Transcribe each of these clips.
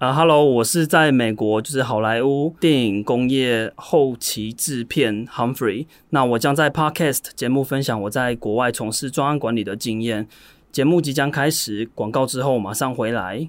啊，Hello，我是在美国，就是好莱坞电影工业后期制片 Humphrey。那我将在 Podcast 节目分享我在国外从事专案管理的经验。节目即将开始，广告之后马上回来。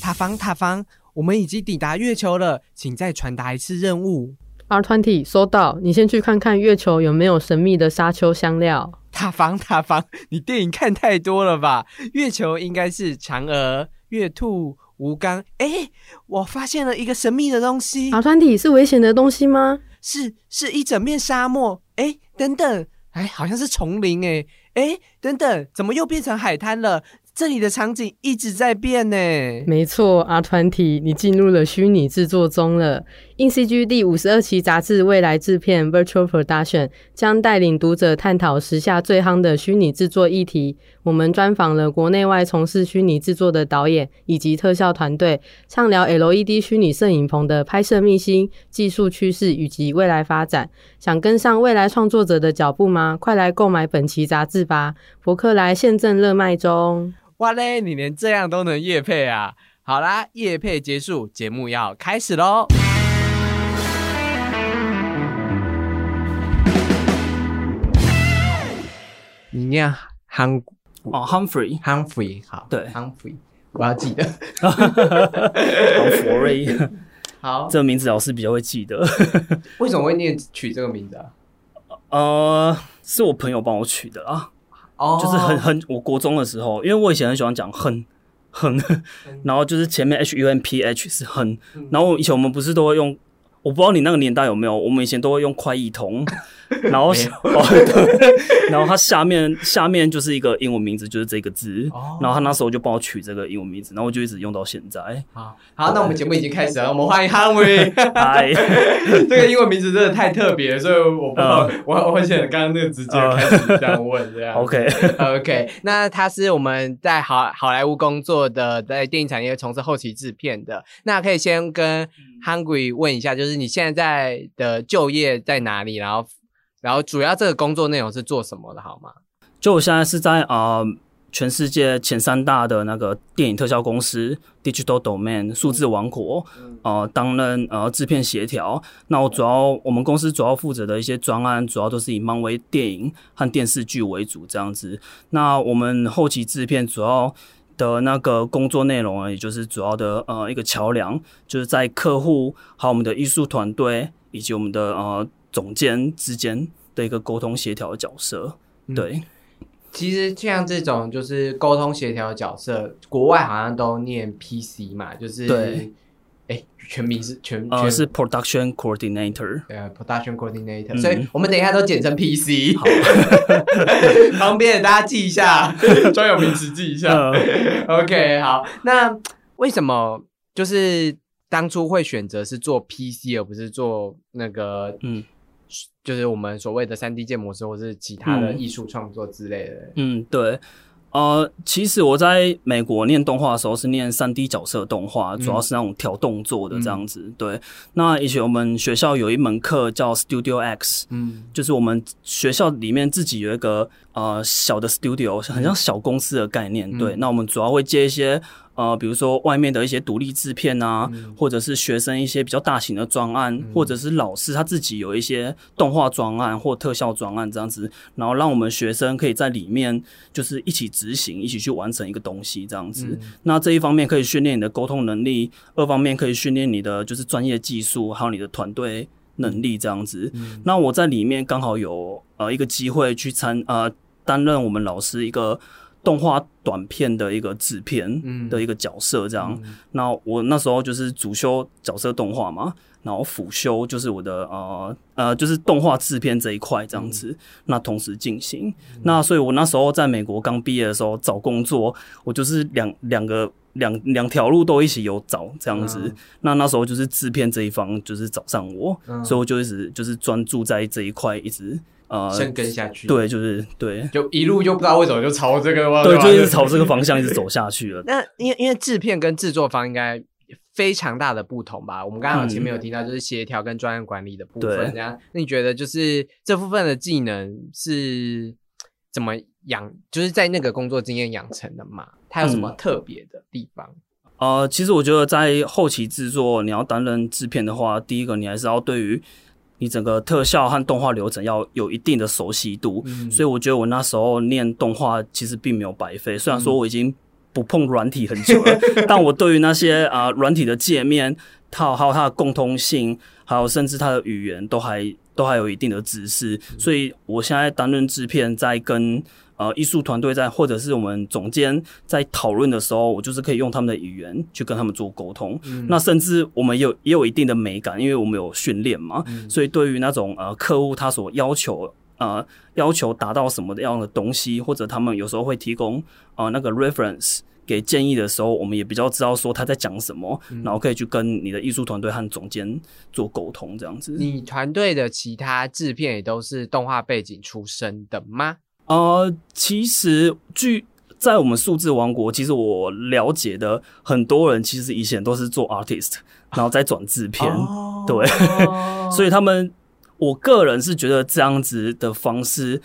塔防，塔防，我们已经抵达月球了，请再传达一次任务。R Twenty 收到，你先去看看月球有没有神秘的沙丘香料。塔防，塔防，你电影看太多了吧？月球应该是嫦娥、月兔、吴刚。哎，我发现了一个神秘的东西。R Twenty 是危险的东西吗？是，是一整面沙漠。哎，等等，哎，好像是丛林。哎，哎，等等，怎么又变成海滩了？这里的场景一直在变呢。没错，R Twenty，你进入了虚拟制作中了。In CG 第五十二期杂志未来制片 Virtual Production 将带领读者探讨时下最夯的虚拟制作议题。我们专访了国内外从事虚拟制作的导演以及特效团队，畅聊 LED 虚拟摄影棚的拍摄秘辛、技术趋势以及未来发展。想跟上未来创作者的脚步吗？快来购买本期杂志吧！博客来现正热卖中。哇嘞，你连这样都能夜配啊！好啦，夜配结束，节目要开始喽。你念 Hung 哦，Humphrey，Humphrey 好，对，Humphrey，我要记得。好佛瑞，好，这个名字老师比较会记得。为什么会念取这个名字啊？呃，是我朋友帮我取的啊，哦。就是很很，我国中的时候，因为我以前很喜欢讲很很，然后就是前面 H U N P H 是很，然后以前我们不是都会用，我不知道你那个年代有没有，我们以前都会用快译通，然后 哦对，然后它下面下面就是一个英文名字，就是这个字，哦然后他那时候就帮我取这个英文名字，然后我就一直用到现在。好，好，那我们节目已经开始了，我们欢迎 Henry。嗨，这个英文名字真的太特别，所以我不知道，我我会选刚刚那个直接开始这样问这样。OK，OK，那他是我们在好好莱坞工作的，在电影产业从事后期制片的。那可以先跟 Hungry 问一下，就是你现在在的就业在哪里？然后，然后主要这个工作内容是做什么的，好吗？就我现在是在呃全世界前三大的那个电影特效公司 Digital Domain 数字王国，呃，担任呃制片协调。那我主要我们公司主要负责的一些专案，主要都是以漫威电影和电视剧为主这样子。那我们后期制片主要的那个工作内容啊，也就是主要的呃一个桥梁，就是在客户还有我们的艺术团队以及我们的呃总监之间的一个沟通协调的角色。对，其实像这种就是沟通协调的角色，国外好像都念 PC 嘛，就是对，哎，全名是全呃，全。是 production coordinator。呃 production coordinator，、嗯。所以我们等一下都简称 PC，方便大家记一下，专有名词记一下。呃 OK，好，那为什么就是当初会选择是做 PC 而不是做那个嗯。就是我们所谓的三 D 建模师或是其他的嗯。艺术创作之类的？嗯，对。呃，其实我在美国念动画的时候是念三 D 角色动画，主要是那种调动作的这样子。对，那以前我们学校有一门课叫 Studio X，嗯。就是我们学校里面自己有一个呃小的 studio，很像小公司的概念。对，那我们主要会接一些呃，比如说外面的一些独立制片啊，或者是学生一些比较大型的专案，或者是老师他自己有一些动画专案或特效专案这样子，然后让我们学生可以在里面就是一起执行，一起去完成一个东西这样子。那这一方面可以训练你的沟通能力，二方面可以训练你的就是专业技术，还有你的团队能力这样子。那我在里面刚好有呃一个机会去参呃担任我们老师一个动画短片的一个制片嗯的一个角色这样。那我那时候就是主修角色动画嘛，然后辅修就是我的呃呃就是动画制片这一块这样子，那同时进行。那所以我那时候在美国刚毕业的时候找工作，我就是两两个。两两条路都一起有找这样子，嗯那那时候就是制片这一方就是找上我，嗯所以我就一直就是专注在这一块，一直呃，深耕下去。，对，就是对就一路就不知道为什么就朝这个对，就一直朝这个方向一直走下去了。那因为因为制片跟制作方应该非常大的不同吧。我们刚刚前面有嗯提到，就是协调跟专业管理的部分，这样，那你觉得就是这部分的技能是怎么养，就是在那个工作经验养成的嘛？它有什么嗯特别的地方？呃，其实我觉得在后期制作，你要担任制片的话，第一个你还是要对于你整个特效和动画流程要有一定的熟悉度。嗯所以我觉得我那时候念动画其实并没有白费，虽然说我已经不碰软体很久了，但我对于那些啊软体的界面，它还有它的共通性，还有甚至它的语言都还都还有一定的知识。所以我现在担任制片，在跟呃艺术团队在或者是我们总监在讨论的时候，我就是可以用他们的语言去跟他们做沟通。那甚至我们也有也有一定的美感，因为我们有训练嘛，所以对于那种呃客户他所要求呃要求达到什么样的东西，或者他们有时候会提供呃那个 reference 给建议的时候，我们也比较知道说他在讲什么，然后可以去跟你的艺术团队和总监做沟通，这样子。你团队的其他制片也都是动画背景出身的吗？呃，其实据在我们数字王国，其实我了解的很多人，其实以前都是做 artist，然后再转制片，哦对，所以他们，我个人是觉得这样子的方式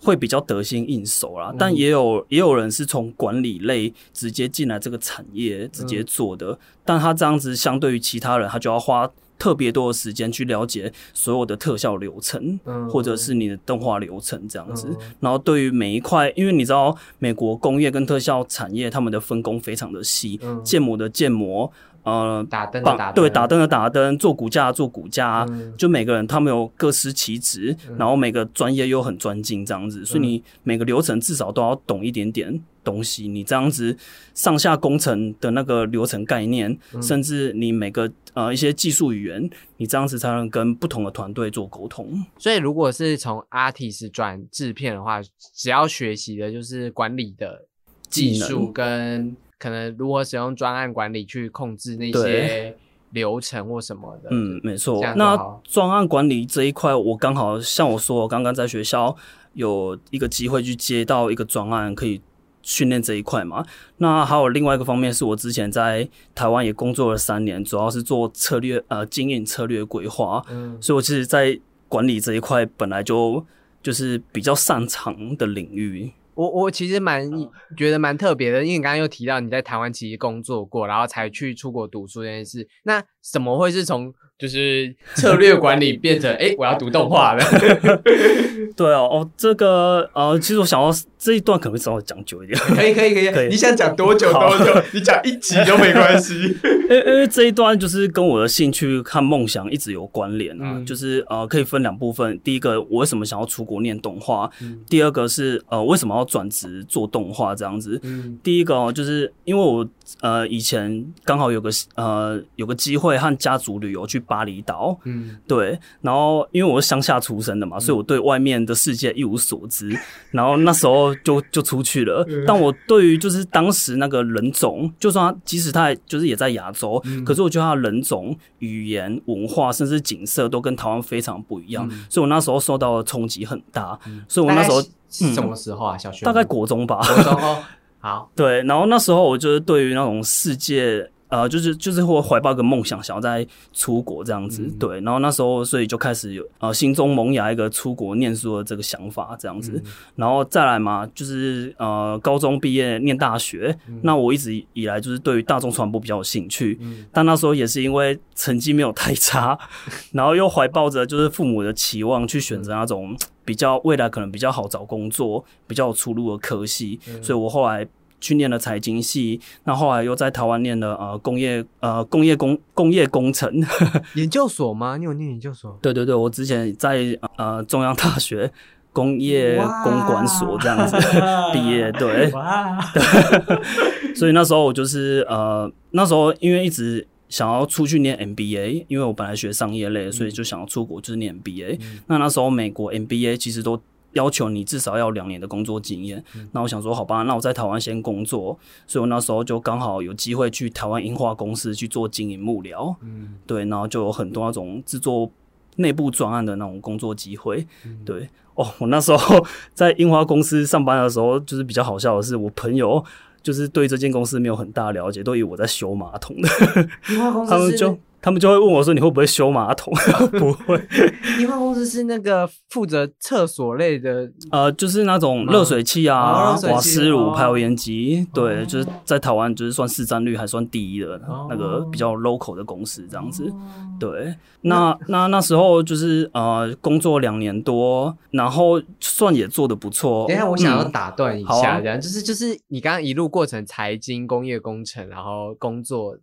会比较得心应手啦。但也有也有人是从管理类直接进来这个产业直接做的，但他这样子相对于其他人，他就要花。特别多的时间去了解所有的特效流程，嗯。或者是你的动画流程这样子。嗯。然后对于每一块，因为你知道美国工业跟特效产业他们的分工非常的细，嗯。建模的建模，呃，打灯的打灯，对打灯的打灯，做骨架的做骨架，嗯。就每个人他们有各司其职，然后每个专业又很专精这样子，所以你每个流程至少都要懂一点点东西。你这样子上下工程的那个流程概念，甚至你每个呃一些技术语言，你这样子才能跟不同的团队做沟通。所以如果是从 artist 转制片的话，只要学习的就是管理的技技术能跟可能如何使用专案管理去控制那些流程或什么的。嗯，没错那专案管理这一块，我刚好像我说，我刚刚在学校有一个机会去接到一个专案，可以训练这一块嘛。那还有另外一个方面，是我之前在台湾也工作了三年，主要是做策略呃经营策略规划，嗯所以我其实，在管理这一块本来就就是比较擅长的领域。我我其实蛮觉得蛮特别的，因为你刚刚又提到你在台湾其实工作过，然后才去出国读书这件事。那怎么会是从就是 策略管理变成哎、诶我要读动画了？对哦，哦，这个呃，其实我想要这一段可能会稍微讲久一点。可以可以可以，可以你想讲多久多久，你讲一集都没关系。因为因为这一段就是跟我的兴趣和梦想一直有关联啊，嗯就是呃可以分两部分。第一个，我为什么想要出国念动画？嗯第二个是呃为什么要转职做动画这样子？嗯第一个哦，就是因为我呃以前刚好有个呃有个机会和家族旅游去巴厘岛，嗯对，然后因为我是乡下出生的嘛，所以我对外面的世界一无所知。然后那时候就就出去了，但我对于就是当时那个人种，就算他即使他就是也在亚洲，可是我觉得他的人种、语言、文化，甚至景色都跟台湾非常不一样，所以我那时候受到的冲击很大。所以我那时候什么时候啊？小学大概国中吧，国中哦。好，对，然后那时候我就是对于那种世界，呃，就是就是会怀抱一个梦想，想要在出国这样子。对，然后那时候所以就开始有呃心中萌芽一个出国念书的这个想法这样子。然后再来嘛，就是呃高中毕业念大学，那我一直以来就是对于大众传播比较有兴趣，但那时候也是因为成绩没有太差，然后又怀抱着就是父母的期望去选择那种。比较未来可能比较好找工作、比较有出路的科系，所以我后来去念了财经系，那后来又在台湾念了呃工业呃工业工工业工程。研究所吗？你有念研究所？对对对，我之前在呃中央大学工业哇公管所这样子 毕业，对，哇，所以那时候我就是呃那时候因为一直。想要出去念 MBA，因为我本来学商业类，所以就想要出国就是念 MBA。那那时候美国 MBA 其实都要求你至少要两年的工作经验。那我想说，好吧，那我在台湾先工作，所以我那时候就刚好有机会去台湾樱花公司去做经营幕僚。嗯对，然后就有很多那种制作内部专案的那种工作机会。对，哦，我那时候在樱花公司上班的时候，就是比较好笑的是，我朋友。就是对这间公司没有很大了解，都以为我在修马桶的，樱花公司他们就他们就会问我说你会不会修马桶？不会，樱花公司是那个负责厕所类的，呃，就是那种热水器哦啊、瓦斯炉、哦。排油烟机，对，就是在台湾就是算市占率还算第一的哦。那个比较 local 的公司这样子。对，那那那时候就是呃工作两年多，然后算也做的不错。等一下，我想要嗯。打断一好下，啊。这样、就是就是你刚刚一路过程，财经、工业工程，然后工作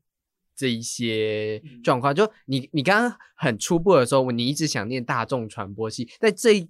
这一些嗯状况，就你你刚刚很初步的时候，你一直想念大众传播系，在这一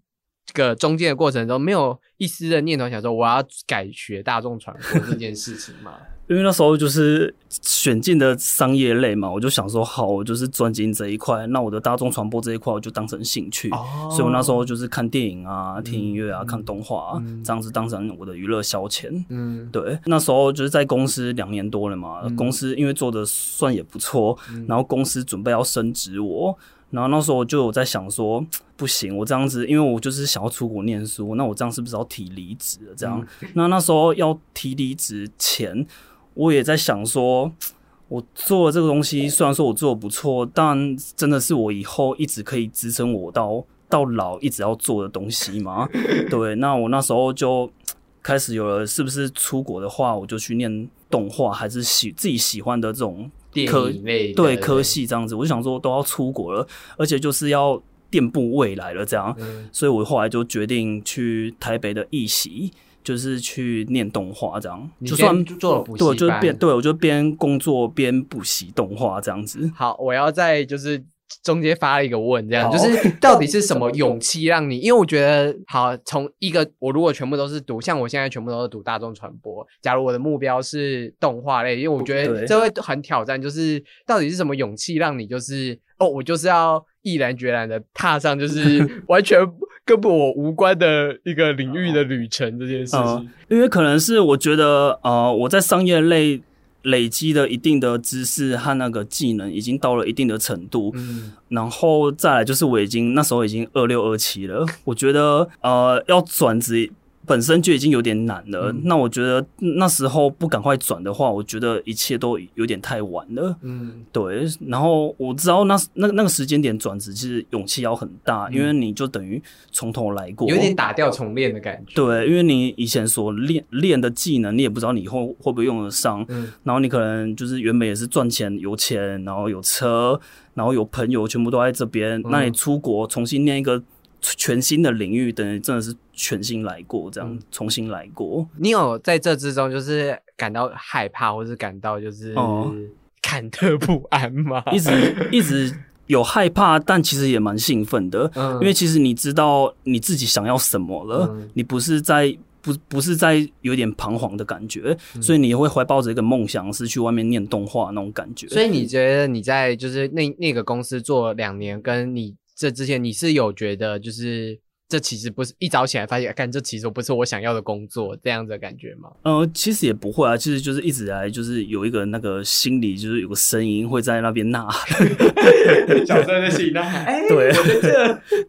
个中间的过程中，没有一丝的念头想说我要改学大众传播这件事情吗？因为那时候就是选进的商业类嘛，我就想说，好，我就是专精这一块，那我的大众传播这一块我就当成兴趣。哦。所以我那时候就是看电影啊、听音乐啊、嗯看动画、啊嗯这样子当成我的娱乐消遣。嗯，对，那时候就是在公司两年多了嘛，嗯。公司因为做的算也不错，嗯。然后公司准备要升职我，然后那时候我就有在想说，不行，我这样子，因为我就是想要出国念书，那我这样是不是要提离职？这样，嗯。那那时候要提离职前，我也在想说。我做了这个东西，虽然说我做的不错，但真的是我以后一直可以支撑我到到老一直要做的东西吗？对，那我那时候就 开始有了，是不是出国的话，我就去念动画，还是喜自己喜欢的这种电科影类对科，系这样子？我就想说都要出国了，而且就是要垫步未来了这样，嗯所以我后来就决定去台北的艺习，就是去念动画这样，就算做了补习对，我就边对我就边工作边补习动画这样子。好，我要在就是中间发了一个问，这样就是到底是什么勇气让你？因为我觉得，好，从一个我如果全部都是读，像我现在全部都是读大众传播，假如我的目标是动画类，因为我觉得这会很挑战，就是到底是什么勇气让你就是哦，我就是要毅然决然的踏上就是 完全跟我无关的一个领域的旅程这件事情。嗯，因为可能是我觉得，呃，我在商业类累积的一定的知识和那个技能，已经到了一定的程度，嗯。然后再来就是我已经那时候已经二六二七了，我觉得呃要转职本身就已经有点难了。嗯那我觉得那时候不赶快转的话，我觉得一切都有点太晚了。嗯对，然后我知道那那那个时间点转职，其实勇气要很大，因为你就等于从头来过，嗯有点打掉重练的感觉。对，因为你以前所练练的技能，你也不知道你以后会不会用得上。嗯然后你可能就是原本也是赚钱有钱，然后有车，然后有朋友，全部都在这边。那你出国重新练一个全新的领域，等于真的是全新来过，这样、嗯重新来过。你有在这之中就是感到害怕，或是感到就是哦忐忑不安吗？一直一直有害怕，但其实也蛮兴奋的，嗯因为其实你知道你自己想要什么了，嗯你不是在。不不是在有点彷徨的感觉，嗯所以你会怀抱着一个梦想，是去外面念动画那种感觉。所以你觉得你在就是那那个公司做两年，跟你这之前，你是有觉得就是这其实不是一早起来发现，干这其实不是我想要的工作这样子的感觉吗？呃，其实也不会啊，其实就是一直以来就是有一个那个心里就是有个声音会在那边呐喊，小声的心呐喊，哎，对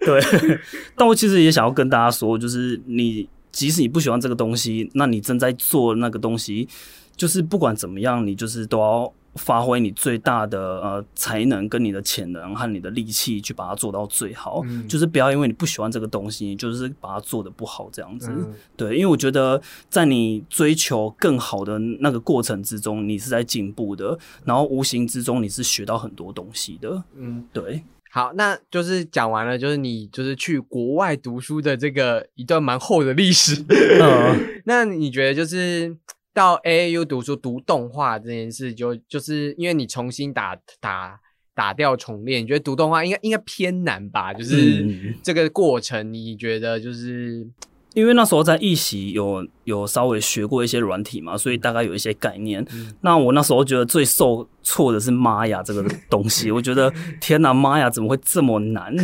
对。但我其实也想要跟大家说，就是你即使你不喜欢这个东西，那你正在做那个东西，就是不管怎么样，你就是都要发挥你最大的呃才能跟你的潜能和你的力气去把它做到最好，嗯就是不要因为你不喜欢这个东西，你就是把它做的不好这样子。嗯对，因为我觉得在你追求更好的那个过程之中，你是在进步的，然后无形之中你是学到很多东西的。嗯。对，好，那就是讲完了，就是你就是去国外读书的这个一段蛮厚的历史。嗯，那你觉得就是到 AAU 读书读动画这件事就，就是因为你重新打打打掉重练，你觉得读动画应该应该偏难吧？就是嗯这个过程，你觉得就是因为那时候在一席有有稍微学过一些软体嘛，所以大概有一些概念。嗯那我那时候觉得最受挫的是玛雅这个东西，我觉得 天哪，玛雅怎么会这么难？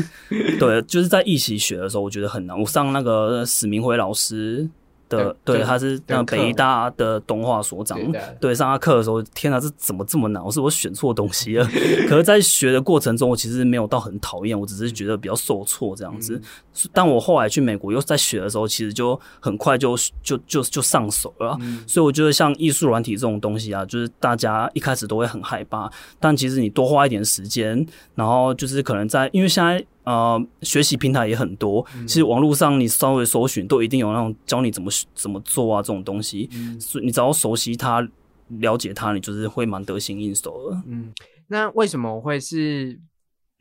对，就是在一席学的时候，我觉得很难。我上那个史明辉老师的，对对，他是那北大的动画所长对上他课的时候，天哪，这怎么这么难？我是我选错东西了。可是，在学的过程中，我其实没有到很讨厌，我只是觉得比较受挫这样子。嗯但我后来去美国又在学的时候，其实就很快就就就就上手了所以我觉得像艺术软体这种东西啊，就是大家一开始都会很害怕，但其实你多花一点时间，然后就是可能在，因为现在呃学习平台也很多，其实网络上你稍微搜寻都一定有那种教你怎么怎么做啊这种东西，所以你只要熟悉它、了解它，你就是会蛮得心应手的。嗯，那为什么会是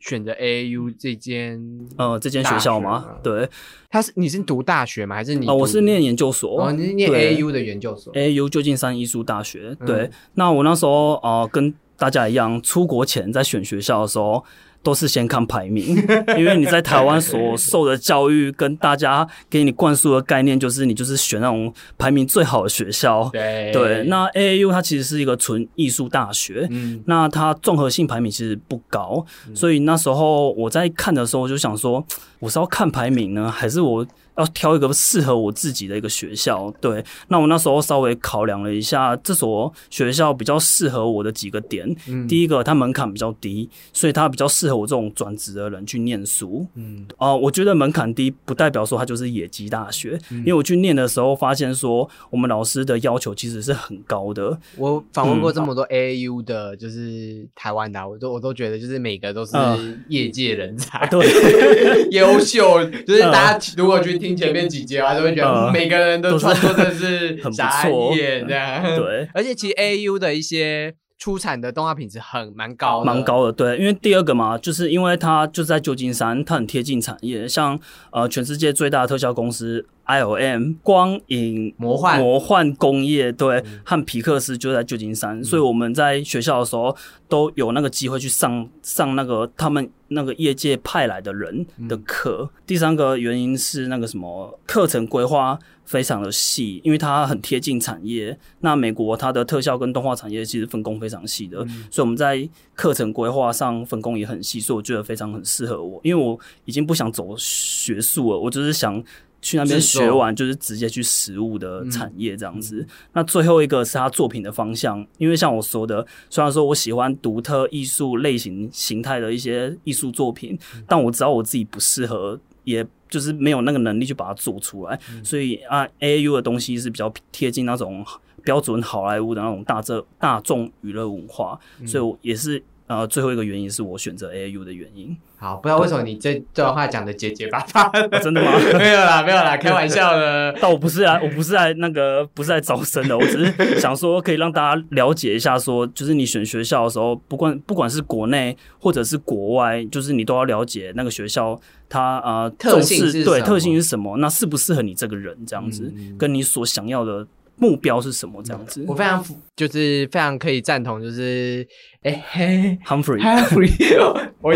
选择 AAU 这间？呃，这间学校吗？对，他是你是读大学吗？还是你啊、读？我是念研究所，哦，你是念 AAU 的研究所。AU 旧金山艺术大学。嗯对，那我那时候呃跟大家一样，出国前在选学校的时候。都是先看排名，因为你在台湾所受的教育跟大家给你灌输的概念，就是你就是选那种排名最好的学校。对对，那 AAU 它其实是一个纯艺术大学，嗯那它综合性排名其实不高，所以那时候我在看的时候，我就想说，我是要看排名呢，还是我要挑一个适合我自己的一个学校？对，那我那时候稍微考量了一下，这所学校比较适合我的几个点。嗯第一个，它门槛比较低，所以它比较适合我这种转职的人去念书。嗯啊、我觉得门槛低不代表说它就是野鸡大学，因为我去念的时候发现说，我们老师的要求其实是很高的。我访问过嗯这么多 AAU 的，就是台湾的啊，我都我都觉得就是每个都是嗯业界人才，对，优秀。就是大家如果去听前面几节的话，就会觉得每个人的都是创作真的是 很不傻错眼这样。对。而且其实 AAU 的一些出产的动画品质很蛮高，蛮高的，对，因为第二个嘛，就是因为它就在旧金山，它很贴近产业，像呃全世界最大的特效公司 ILM 光影魔幻魔幻工业，对，和皮克斯就在旧金山，所以我们在学校的时候都有那个机会去上上那个他们那个业界派来的人的课。第三个原因是那个什么课程规划非常的细，因为它很贴近产业。那美国它的特效跟动画产业其实分工非常细的，所以我们在课程规划上分工也很细，所以我觉得非常很适合我。因为我已经不想走学术了，我只是想。去那边学完，就是直接去实物的产业这样子。那最后一个是他作品的方向，因为像我说的，虽然说我喜欢独特艺术类型形态的一些艺术作品，但我知道我自己不适合，也就是没有那个能力去把它做出来。所以啊，AAU 的东西是比较贴近那种标准好莱坞的那种大这大众娱乐文化，所以我也是呃最后一个原因是我选择 AAU 的原因。好，不知道为什么你这这段话讲的结结巴巴、哦真的吗 没有啦，没有啦，开玩笑的。但我不是来，我不是来那个，不是来招生的，我只是想说，可以让大家了解一下说就是你选学校的时候，不管不管是国内或者是国外，就是你都要了解那个学校它呃特性是对特性是什么，那适不适合你这个人这样子，嗯跟你所想要的目标是什么这样子我。非常就是非常可以赞同，就是哎嘿。Humphrey，Humphrey，我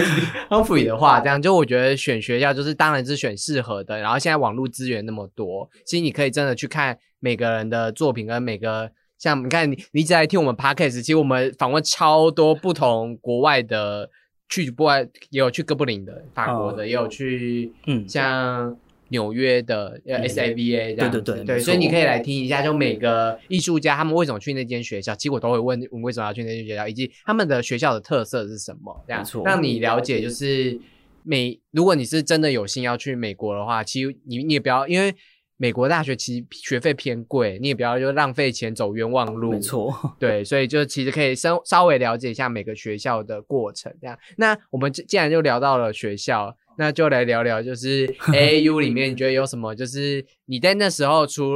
Humphrey 的话，这样就我觉得选学校就是当然是选适合的，然后现在网络资源那么多，其实你可以真的去看每个人的作品跟每个像你看你你一直在听我们 podcast，其实我们访问超多不同国外的，去国外也有去哥布林的，法国的，也有去嗯，像纽约的 SABA 这样子对，对对对所以你可以来听一下，就每个艺术家他们为什么去那间学校，其实我都会问问为什么要去那间学校，以及他们的学校的特色是什么，这样没错让你了解就是美。如果你是真的有心要去美国的话，其实你你也不要因为。美国大学其实学费偏贵，你也不要就浪费钱走冤枉路。没错，对，所以就其实可以稍稍微了解一下每个学校的过程，这样。那我们既既然就聊到了学校，那就来聊聊，就是 AAU 里面你觉得有什么，就是你在那时候出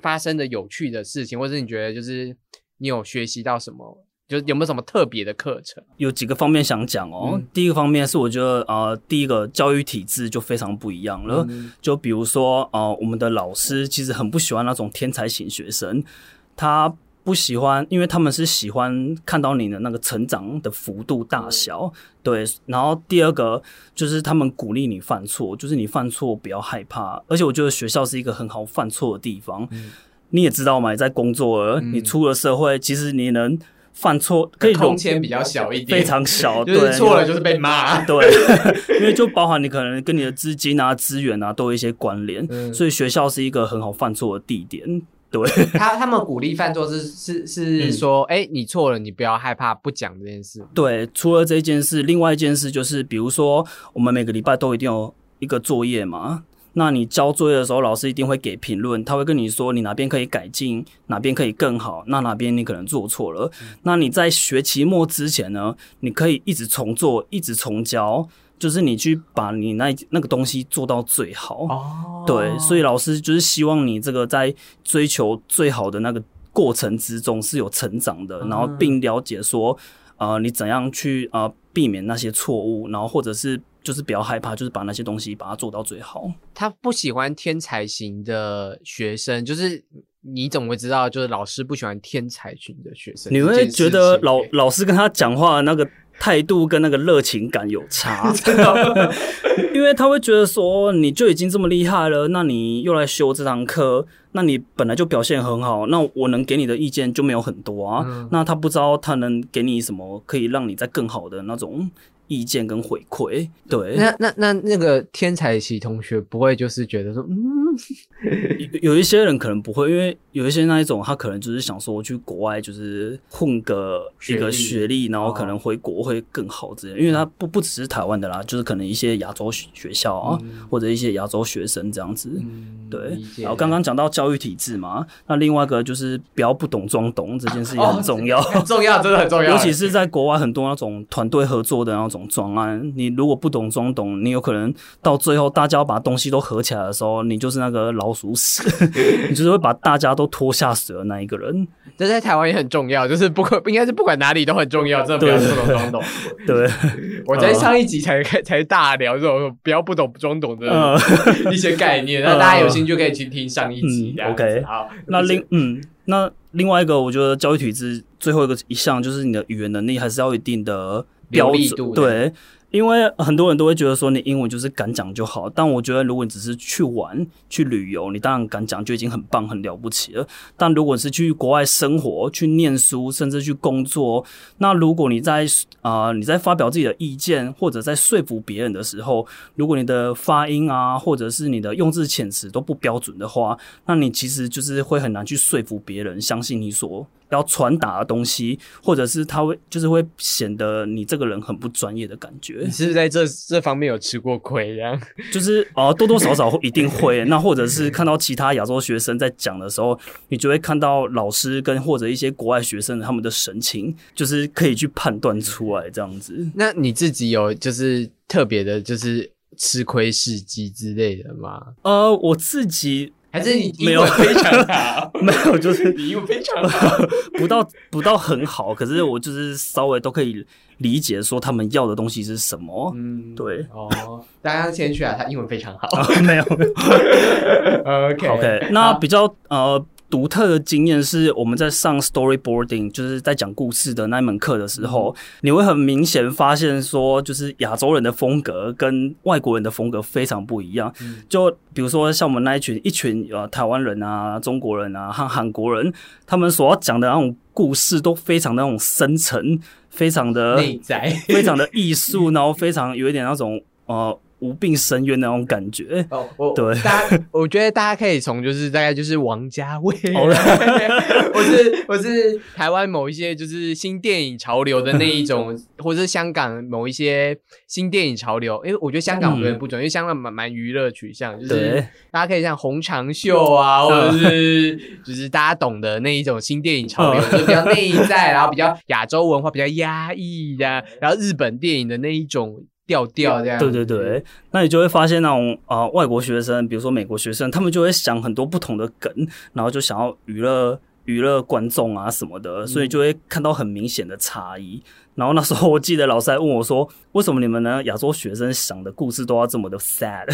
发生的有趣的事情，或者你觉得就是你有学习到什么，就是有没有什么特别的课程？有几个方面想讲哦。嗯第一个方面是我觉得呃，第一个教育体制就非常不一样了。嗯就比如说呃，我们的老师其实很不喜欢那种天才型学生，他不喜欢，因为他们是喜欢看到你的那个成长的幅度大小。对，然后第二个就是他们鼓励你犯错，就是你犯错不要害怕。而且我觉得学校是一个很好犯错的地方。你也知道嘛，你在工作了，嗯你出了社会，其实你能犯错可以容空间比较小一点，非常小，对错了就是被骂。对，因为就包含你可能跟你的资金啊、资源啊都有一些关联，嗯所以学校是一个很好犯错的地点。对，他他们鼓励犯错是是是说，哎、你错了，你不要害怕不讲这件事。对，除了这件事，另外一件事就是，比如说我们每个礼拜都一定有一个作业嘛。那你交作业的时候，老师一定会给评论，他会跟你说你哪边可以改进，哪边可以更好，那哪边你可能做错了。那你在学期末之前呢，你可以一直重做，一直重教，就是你去把你那那个东西做到最好。哦对，所以老师就是希望你这个在追求最好的那个过程之中是有成长的，然后并了解说，呃，你怎样去呃避免那些错误，然后或者是就是不要害怕，就是把那些东西把它做到最好。他不喜欢天才型的学生，就是你怎么会知道，就是老师不喜欢天才型的学生？你会觉得老老师跟他讲话那个态度跟那个热情感有差，因为他会觉得说你就已经这么厉害了，那你又来修这堂课，那你本来就表现很好，那我能给你的意见就没有很多啊。嗯。那他不知道他能给你什么可以让你在更好的那种意见跟回馈。对，那那那那个天才系同学不会就是觉得说，嗯，有有一些人可能不会，因为有一些那一种他可能就是想说去国外就是混个一个学历然后可能回国会更好之类的。因为他不不只是台湾的啦，就是可能一些亚洲学学校啊，或者一些亚洲学生这样子。对然后刚刚讲到教育体制嘛，那另外一个就是不要不懂装懂这件事也很重要。很 重要，真的很重要，尤其是在国外很多那种团队合作的那种专案，你如果不懂装懂，你有可能到最后大家要把东西都合起来的时候，你就是那个老鼠屎，你就是会把大家都拖下水的那一个人。这在台湾也很重要，就是不管应该是不管哪里都很重要，真的不要不懂装懂。对，我在上一集才开才大聊这种不要不懂装懂的呃，一些概念，那大家有兴趣可以去听上一集。OK 好，那另嗯，那另外一个，我觉得教育体制最后一个一项就是你的语言能力还是要一定的标准对。因为很多人都会觉得说你英文就是敢讲就好，但我觉得如果你只是去玩、去旅游，你当然敢讲就已经很棒、很了不起了。但如果是去国外生活、去念书，甚至去工作，那如果你在啊、呃你在发表自己的意见或者在说服别人的时候，如果你的发音啊，或者是你的用字遣词都不标准的话，那你其实就是会很难去说服别人相信你所要传达的东西，或者是他会就是会显得你这个人很不专业的感觉你。是不是在这这方面有吃过亏？这样就是哦、多多少少会一定会。那或者是看到其他亚洲学生在讲的时候，你就会看到老师跟或者一些国外学生他们的神情，就是可以去判断出来这样子。那你自己有就是特别的，就是吃亏事迹之类的吗？呃，我自己还是你没有非常好？没有，就是你英文非常好。不到不到很好，可是我就是稍微都可以理解说他们要的东西是什么。嗯，对哦，大家谦虚啊，他英文非常好。没有 OK OK，那比较呃独特的经验是我们在上 storyboarding，就是在讲故事的那一门课的时候，你会很明显发现说，就是亚洲人的风格跟外国人的风格非常不一样。就比如说像我们那一群一群呃台湾人啊、中国人啊和韩国人，他们所要讲的那种故事都非常的那种深沉，非常的内在非常的艺术，然后非常有一点那种呃无病呻吟的那种感觉。哦，我对大家我觉得大家可以从就是大概就是王家卫，哦我是我是台湾某一些就是新电影潮流的那一种，或者是香港某一些新电影潮流，因为我觉得香港有点不准，因为香港蛮蛮娱乐取向，就是大家可以像红长袖啊，或者是 就是大家懂的那一种新电影潮流，嗯就比较内在，然后比较亚洲文化比较压抑的，然后日本电影的那一种调调这样。对对对，那你就会发现那种啊、呃外国学生，比如说美国学生，他们就会想很多不同的梗，然后就想要娱乐娱乐观众啊什么的，所以就会看到很明显的差异。然后那时候我记得老师还问我说：“为什么你们呢亚洲学生想的故事都要这么的 sad？”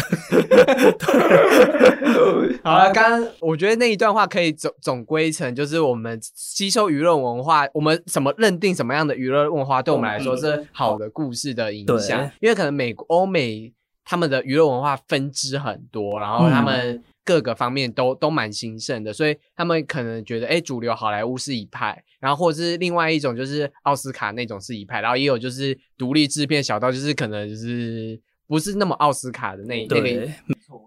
好了，刚刚我觉得那一段话可以总总归成，就是我们吸收舆论文化，我们什么认定什么样的娱乐文化对我们来说是好的故事的影响对？因为可能美国、欧美他们的娱乐文化分支很多，然后他们各个方面都都蛮兴盛的，所以他们可能觉得，哎，主流好莱坞是一派，然后或者是另外一种就是奥斯卡那种是一派，然后也有就是独立制片小道，就是可能就是不是那么奥斯卡的那那个，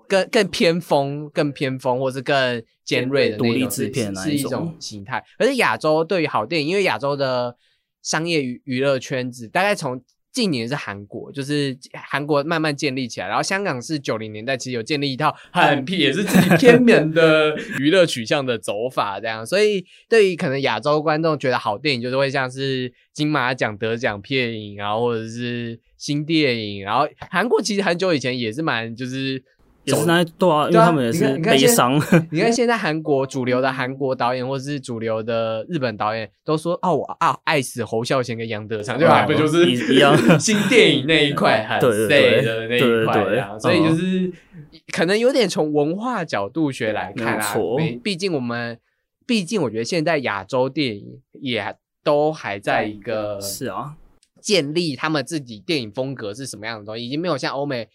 更更偏锋、更偏锋，或是更尖锐的那独立种是制片是一种形态。而且亚洲对于好电影，因为亚洲的商业娱娱乐圈子大概从近年是韩国，就是韩国慢慢建立起来，然后香港是九零年代其实有建立一套很屁也是自己偏 门的娱乐取向的走法，这样。所以对于可能亚洲观众觉得好电影，就是会像是金马奖得奖片影，然后或者是新电影，然后韩国其实很久以前也是蛮就是。也是那对啊，因对啊为他们也是悲伤，你看现在韩国主流的韩国导演，或者是主流的日本导演，都说哦，我啊爱死侯孝贤跟杨德昌，就哦还不就是一一样。新 电影那一块很对对 say 对的那一对对块这样，所以就是可能有点从文化角度学来看啊错，毕竟我们，毕竟我觉得现在亚洲电影也都还在一个是啊，建立他们自己电影风格是什么样的东西，已经没有像欧美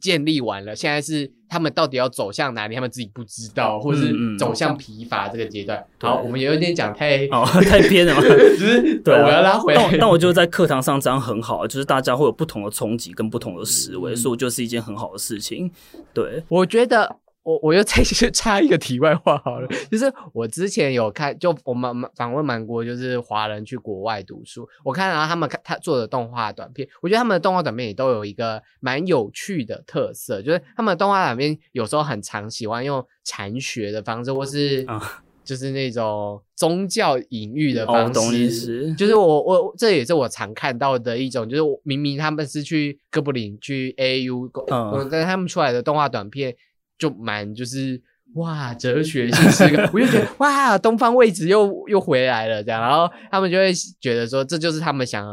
建立完了，现在是他们到底要走向哪里，他们自己不知道，或者是走向疲乏这个阶段。好，我们有一点讲太，哦，太偏了嘛。就是对啊我要拉回来。但我但我觉得在课堂上这样很好，就是大家会有不同的冲击跟不同的思维，嗯所以我觉得是一件很好的事情。对，我觉得我我又再去 插一个题外话好了，就是我之前有看，就我们访问蛮多就是华人去国外读书，我看到他们看他做的动画短片，我觉得他们的动画短片也都有一个蛮有趣的特色，就是他们的动画短片有时候很常喜欢用禅学的方式，或是啊就是那种宗教隐喻的哦方式，就是我我这也是我常看到的一种，就是明明他们是去哥布林去 AU，嗯嗯，但是他们出来的动画短片就蛮就是哇哲学性是个，我就觉得哇东方位置又又回来了这样，然后他们就会觉得说这就是他们想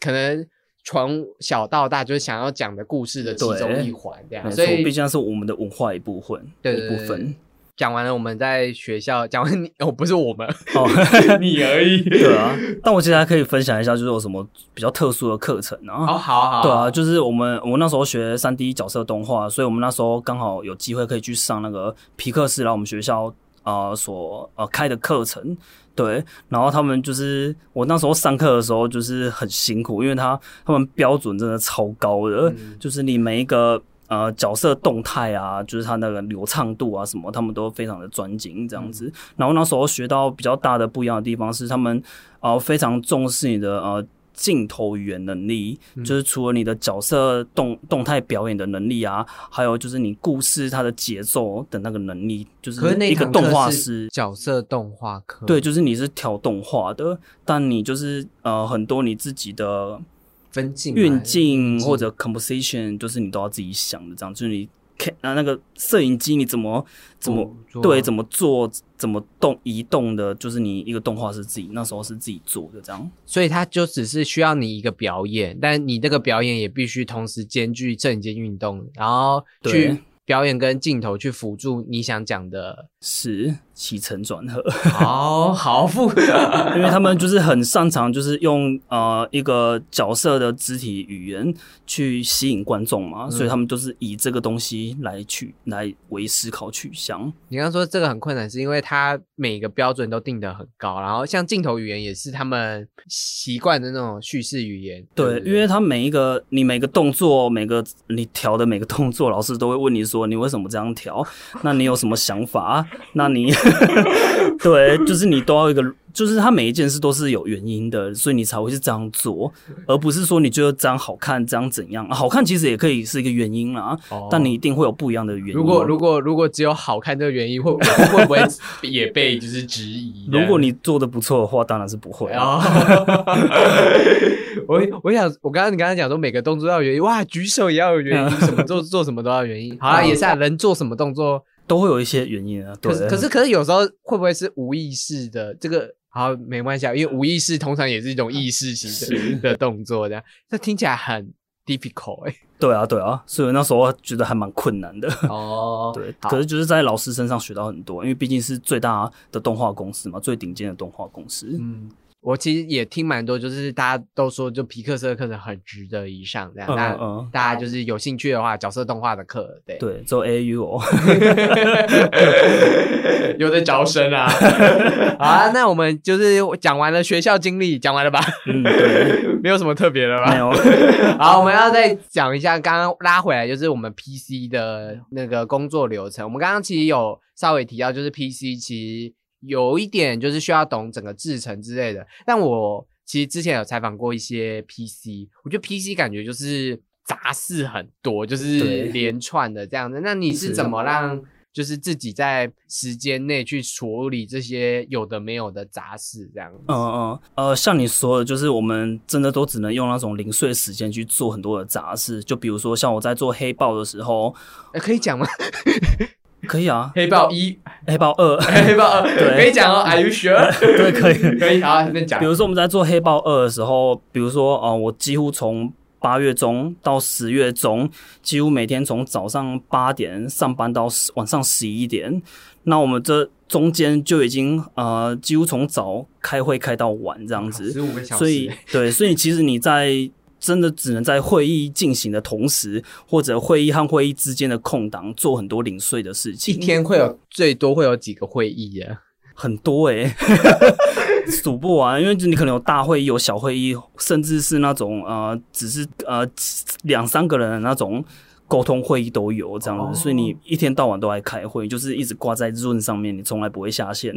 可能从小到大就是想要讲的故事的其中一环这样，所以毕竟是我们的文化一部分，对一部分。讲完了我们在学校讲完你 哦不是我们哦，你而已，对啊，但我其实还可以分享一下，就是有什么比较特殊的课程啊。哦好好对啊，就是我们我那时候学三 D 角色动画，所以我们那时候刚好有机会可以去上那个皮克斯来我们学校呃所呃开的课程。对，然后他们就是我那时候上课的时候就是很辛苦，因为他他们标准真的超高的，嗯就是你每一个呃角色动态啊，就是他那个流畅度啊什么，他们都非常的专精这样子。嗯然后那时候学到比较大的不一样的地方是，他们呃非常重视你的呃镜头语言能力，嗯就是除了你的角色动动态表演的能力啊，还有就是你故事它的节奏的那个能力，就是一个动画师。角色动画课，对，就是你是调动画的，但你就是呃很多你自己的分镜运镜镜或者 composition，就是你都要自己想的，这样就是你看啊那个摄影机你怎么怎么对怎么做怎么动移动的，就是你一个动画是自己那时候是自己做的这样。所以它就只是需要你一个表演，但你这个表演也必须同时兼具正肩运动，然后对。去表演跟镜头去辅助你想讲的。是起承转合，好好复杂，因为他们就是很擅长，就是用呃一个角色的肢体语言去吸引观众嘛，所以他们都是以这个东西来去来为思考取向。你刚刚说这个很困难，是因为他每个标准都定得很高，然后像镜头语言也是他们习惯的那种叙事语言。对，不因为他每一个你每个动作，每个你调的每个动作，老师都会问你说你为什么这样调？那你有什么想法？那你 对，就是你都要一个，就是他每一件事都是有原因的，所以你才会是这样做，而不是说你觉得这样好看，这样怎样？啊好看其实也可以是一个原因啦，哦但你一定会有不一样的原因。如果如果如果只有好看这个原因，会会不会也被就是质疑？如果你做的不错的话，当然是不会啊。哦，我我想，我刚刚你刚才讲说每个动作要有原因，哇，举手也要有原因，什么做做什么都要有原因。好啊，也是啊，人做什么动作，都会有一些原因啊。对可是可是可是有时候会不会是无意识的？这个好没关系啊，因为无意识通常也是一种意识型的的动作，这样这听起来很 difficult 哎、对啊，对啊，所以那时候觉得还蛮困难的。哦，对，可是就是在老师身上学到很多，因为毕竟是最大的动画公司嘛，最顶尖的动画公司。嗯，我其实也听蛮多，就是大家都说，就皮克斯的课程很值得一上，这样，嗯那、嗯大家就是有兴趣的话，角色动画的课，对，对，做 A U 哦。有的招生啊。好啊，那我们就是讲完了学校经历，讲完了吧？嗯，对，没有什么特别的吧？没有。好，我们要再讲一下，刚刚拉回来就是我们 PC 的那个工作流程。我们刚刚其实有稍微提到，就是 PC 其实有一点就是需要懂整个制程之类的。但我其实之前有采访过一些 PC，我觉得 PC 感觉就是杂事很多，就是连串的这样子。那你是是怎么让就是自己在时间内去处理这些有的没有的杂事这样子？嗯嗯呃，像你说的，就是我们真的都只能用那种零碎时间去做很多的杂事。就比如说，像我在做黑豹的时候，呃可以讲吗？可以啊，黑豹一、黑豹二，黑豹二，对可以讲哦。Are you sure？对，可以。可以，好，那讲比。如说我们在做黑豹二的时候，比如说呃，我几乎从八月中到十月中，几乎每天从早上八点上班到十晚上十一点。那我们这中间就已经呃，几乎从早开会开到晚这样子。十五个小时，所以对，所以其实你在真的只能在会议进行的同时，或者会议和会议之间的空档，做很多零碎的事情一。天会有最多会有几个会议啊？很多诶、数不完，因为你可能有大会议、有小会议，甚至是那种呃，只是呃两三个人的那种沟通会议都有这样子，哦所以你一天到晚都在开会，就是一直挂在 Zoom 上面，你从来不会下线。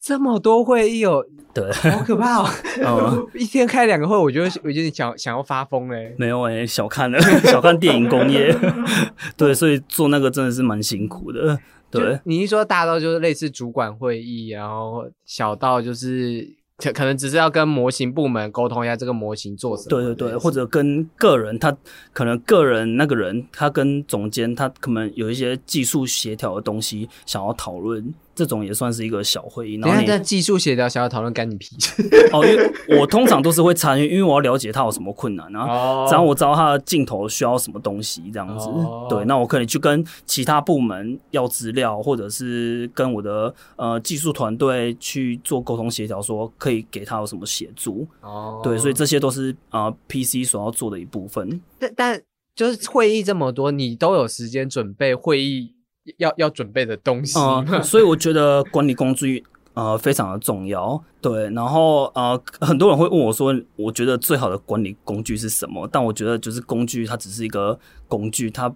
这么多会议哦，对，好可怕哦！嗯，一天开两个会，我觉得我觉得想想要发疯嘞。没有诶、小看了，小看电影工业。对，所以做那个真的是蛮辛苦的。对，你一说大到就是类似主管会议，然后小到就是可可能只是要跟模型部门沟通一下这个模型做什么。对对对，或者跟个人，他可能个人那个人，他跟总监，他可能有一些技术协调的东西想要讨论，这种也算是一个小会议。然后你这技术协调小小讨论干你屁事 哦，因为我通常都是会参与，因为我要了解他有什么困难啊。哦然后我知道他的镜头需要什么东西，这样子。哦对，那我可能去跟其他部门要资料，或者是跟我的呃技术团队去做沟通协调，说可以给他有什么协助。哦对，所以这些都是呃 PC 所要做的一部分。但但就是会议这么多，你都有时间准备会议要要准备的东西 所以我觉得管理工具呃非常的重要。对，然后呃很多人会问我说，我觉得最好的管理工具是什么？但我觉得就是工具它只是一个工具，它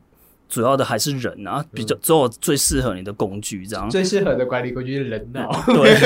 主要的还是人啊，比较只有最适合你的工具这样。最适合的管理工具是人脑。对，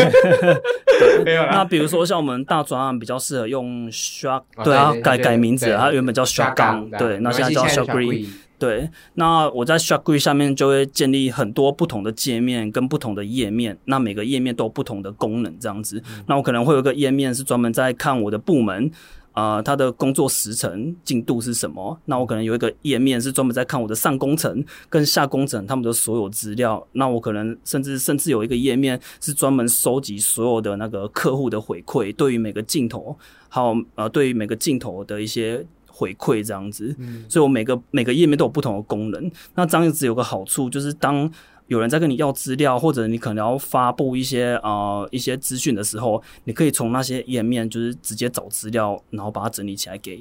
没有那比如说像我们大专案比较适合用 Shark，哦对啊，改改名字它原本叫 Shotgun，Shotgun，对，那现在叫没关系 Shotgun。对，那我在 Sharkgrid 下面就会建立很多不同的界面跟不同的页面，那每个页面都有不同的功能，这样子。那我可能会有一个页面是专门在看我的部门。呃，他的工作时程进度是什么？那我可能有一个页面是专门在看我的上工程跟下工程他们的所有资料。那我可能甚至甚至有一个页面是专门收集所有的那个客户的回馈，对于每个镜头，还有呃对于每个镜头的一些回馈这样子。嗯所以我每个每个页面都有不同的功能。那这样子有个好处就是，当有人在跟你要资料，或者你可能要发布一些呃一些资讯的时候，你可以从那些页面就是直接找资料，然后把它整理起来给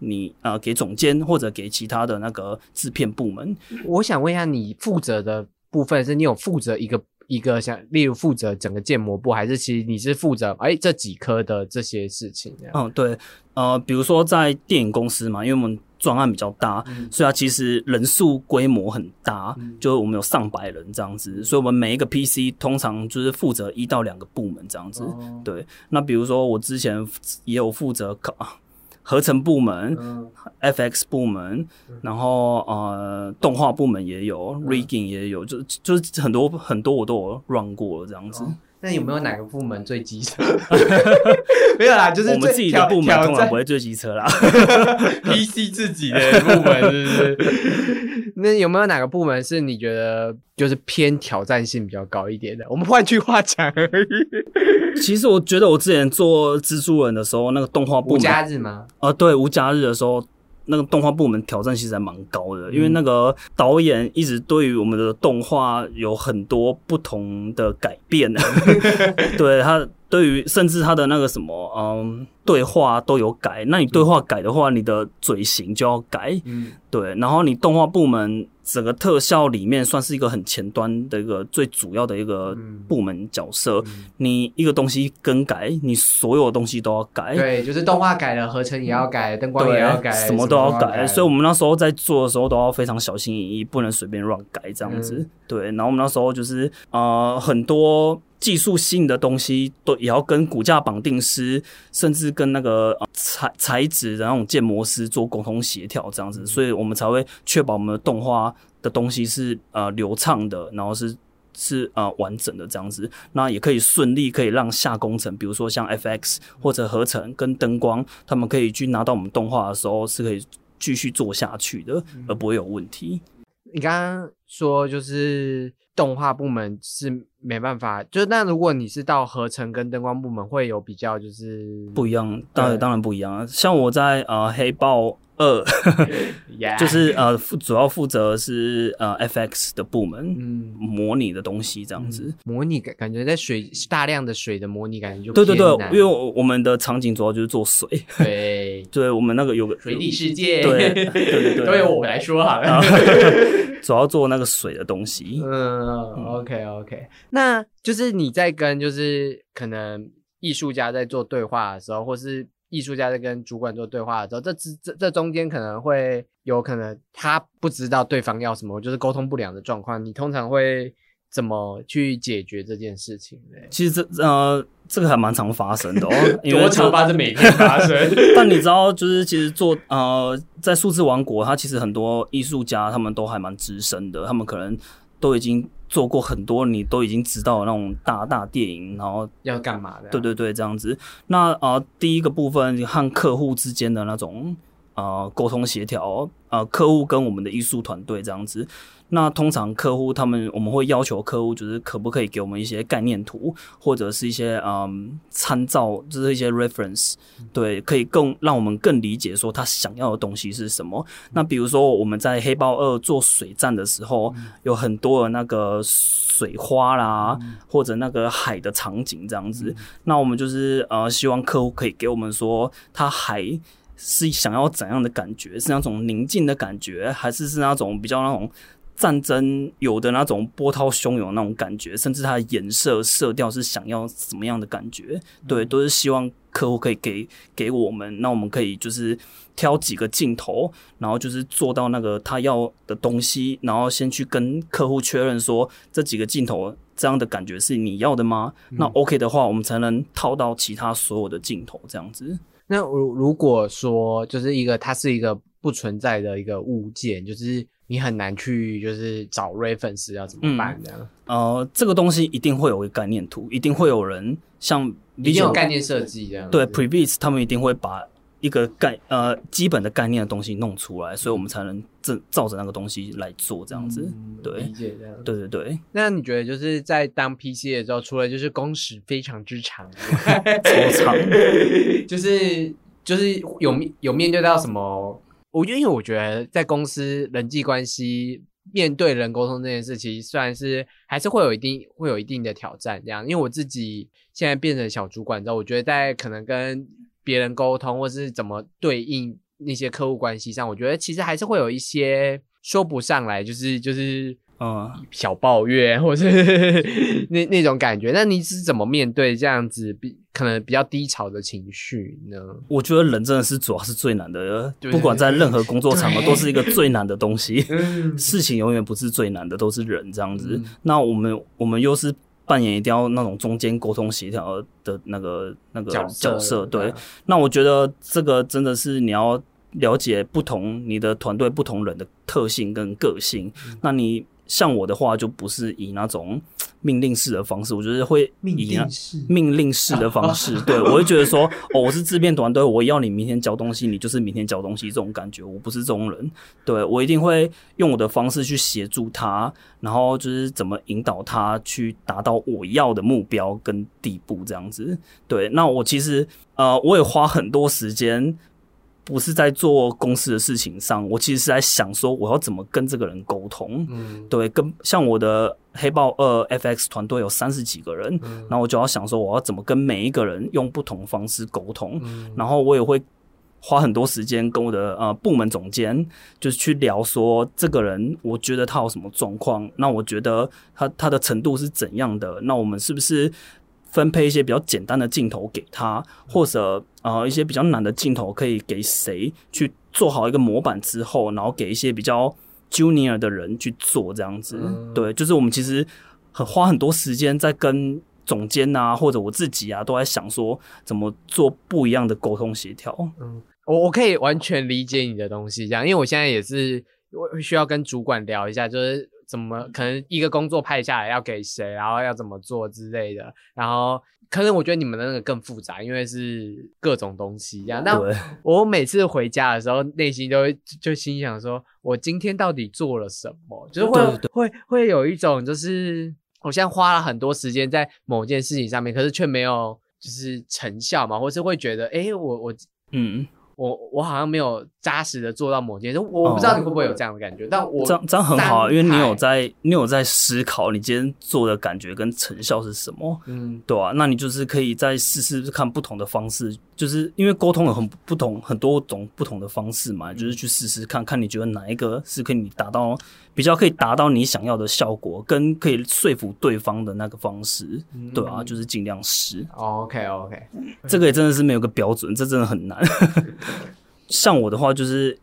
你呃给总监或者给其他的那个制片部门。我想问一下，你负责的部分是你有负责一个一个像，例如负责整个建模部，还是其实你是负责哎这几科的这些事情这样？嗯，对，呃，比如说在电影公司嘛，因为我们专案比较大，嗯所以它其实人数规模很大，就是我们有上百人这样子，所以我们每一个 PC 通常就是负责一到两个部门这样子。哦对，那比如说我之前也有负责考合成部门、嗯。FX 部门，然后呃动画部门也有、rigging 嗯也有，就就是很多很多我都有 run 过了这样子。那有没有哪个部门最机车？没有啦，就是我们自己的部门挑通常不会最机车啦。PC 自己的部门，是不是？那有没有哪个部门是你觉得就是偏挑战性比较高一点的？我们换句话讲而已。其实我觉得我之前做蜘蛛人的时候，那个动画部无门，假日吗？呃，对，无假日的时候，那个动画部门挑战其实还蛮高的，因为那个导演一直对于我们的动画有很多不同的改变，对他对于甚至他的那个什么嗯对话都有改，那你对话改的话，你的嘴型就要改，嗯。对，然后你动画部门整个特效里面算是一个很前端的一个最主要的一个部门角色，你一个东西更改，你所有东西都要改，对，就是动画改了，合成也要改，灯光也要改，什么都要改，改，所以我们那时候在做的时候都要非常小心翼翼，不能随便乱改这样子。嗯。对，然后我们那时候就是呃很多技术性的东西都也要跟骨架绑定师，甚至跟那个、呃、材材质的那种建模师做沟通协调这样嗯子，所以我们才会确保我们的动画的东西是呃流畅的，然后是。是呃完整的这样子，那也可以顺利可以让下工程，比如说像 FX 或者合成跟灯光，他们可以去拿到我们动画的时候是可以继续做下去的，而不会有问题。你刚刚说就是动画部门是没办法，就是那如果你是到合成跟灯光部门，会有比较就是不一样，当然当然不一样啊。像我在呃黑豹二就是呃负主要负责是呃 FX 的部门，嗯。模拟的东西这样子。模拟感感觉在水大量的水的模拟感觉就对对对，因为我我们的场景主要就是做水，对 对我们那个有个水底世界，对对对对都由我来说好了。主要做那个水的东西。嗯，OK OK，那就是你在跟就是可能艺术家在做对话的时候，或是艺术家在跟主管做对话的时候，这之这这中间可能会有可能他不知道对方要什么，就是沟通不良的状况，你通常会怎么去解决这件事情呢？其实这呃这个还蛮常发生的哦，因为多常发生，每天发生。但你知道，就是其实做呃，在数字王国，它其实很多艺术家他们都还蛮资深的，他们可能都已经做过很多你都已经知道那种大大电影，然后要干嘛的？对对对这样子。那呃，第一个部分和客户之间的那种呃沟通协调，呃，客户跟我们的艺术团队这样子。那通常客户他们我们会要求客户就是可不可以给我们一些概念图，或者是一些嗯参照，就是一些 reference，对，可以更让我们更理解说他想要的东西是什么。那比如说我们在黑豹二做水战的时候，有很多的那个水花啦，或者那个海的场景这样子。那我们就是呃希望客户可以给我们说他海。是想要怎样的感觉？是那种宁静的感觉，还是是那种比较那种战争有的那种波涛汹涌那种感觉？甚至它的颜色色调是想要什么样的感觉？对，都是希望客户可以给给我们，那我们可以就是挑几个镜头，然后就是做到那个他要的东西，然后先去跟客户确认说这几个镜头这样的感觉是你要的吗？那 OK 的话，我们才能套到其他所有的镜头这样子。那如如果说就是一个它是一个不存在的一个物件，就是你很难去就是找 reference 要怎么办这样？呃，这个东西一定会有一个概念图，一定会有人像一定有 Visual 概念设计这样。对 Previs 他们一定会把一个概呃基本的概念的东西弄出来，所以我们才能正照着那个东西来做这样子。嗯对理解这样。对对对，那你觉得就是在当 PC 的时候，除了就是工时非常之长超长 就是就是有面有面对到什么？我，因为我觉得在公司人际关系面对人沟通这件事情，虽然是还是会有一定会有一定的挑战，这样。因为我自己现在变成小主管之后，我觉得在可能跟别人沟通，或是怎么对应那些客户关系上，我觉得其实还是会有一些说不上来，就是就是嗯。小抱怨，或是 那那种感觉。那你是怎么面对这样子比可能比较低潮的情绪呢？我觉得人真的是主要是最难的，不管在任何工作场合都是一个最难的东西。嗯事情永远不是最难的，都是人这样子。嗯那我们我们又是扮演一定要那种中间沟通协调的那个那个角色角色，对。啊那我觉得这个真的是你要了解不同你的团队不同人的特性跟个性。嗯那你像我的话，就不是以那种命令式的方式，我觉得会以命令式的方式，对我会觉得说，哦，我是制片团队，我要你明天交东西，你就是明天交东西这种感觉，我不是这种人，对我一定会用我的方式去协助他，然后就是怎么引导他去达到我要的目标跟地步这样子，对，那我其实呃，我也花很多时间。不是在做公司的事情上，我其实是在想说我要怎么跟这个人沟通。嗯。对，跟像我的黑豹二 FX 团队有三十几个人，嗯。然后我就要想说我要怎么跟每一个人用不同方式沟通，嗯。然后我也会花很多时间跟我的呃部门总监就是去聊说这个人，我觉得他有什么状况，那我觉得他他的程度是怎样的，那我们是不是分配一些比较简单的镜头给他，或者呃一些比较难的镜头可以给谁去做好一个模板之后，然后给一些比较 junior 的人去做这样子。嗯对，就是我们其实很花很多时间在跟总监啊，或者我自己啊，都在想说怎么做不一样的沟通协调。嗯我我可以完全理解你的东西，这样，因为我现在也是我需要跟主管聊一下，就是怎么可能一个工作派下来要给谁，然后要怎么做之类的，然后可能我觉得你们的那个更复杂，因为是各种东西一样。那，我每次回家的时候，内心都会就就心想说，我今天到底做了什么？就是会会会有一种就是我现在花了很多时间在某件事情上面，可是却没有就是成效嘛，或是会觉得，哎，我我嗯，我我好像没有扎实的做到某件事，我不知道你会不会有这样的感觉，但我这样这样很好啊，因为你有在你有在思考你今天做的感觉跟成效是什么。嗯对啊，那你就是可以再试试看不同的方式，就是因为沟通有很不同很多种不同的方式嘛，就是去试试看看你觉得哪一个是可以你达到比较可以达到你想要的效果，跟可以说服对方的那个方式，对啊，就是尽量试。，OK OK，这个也真的是没有个标准，这真的很难。像我的话，就是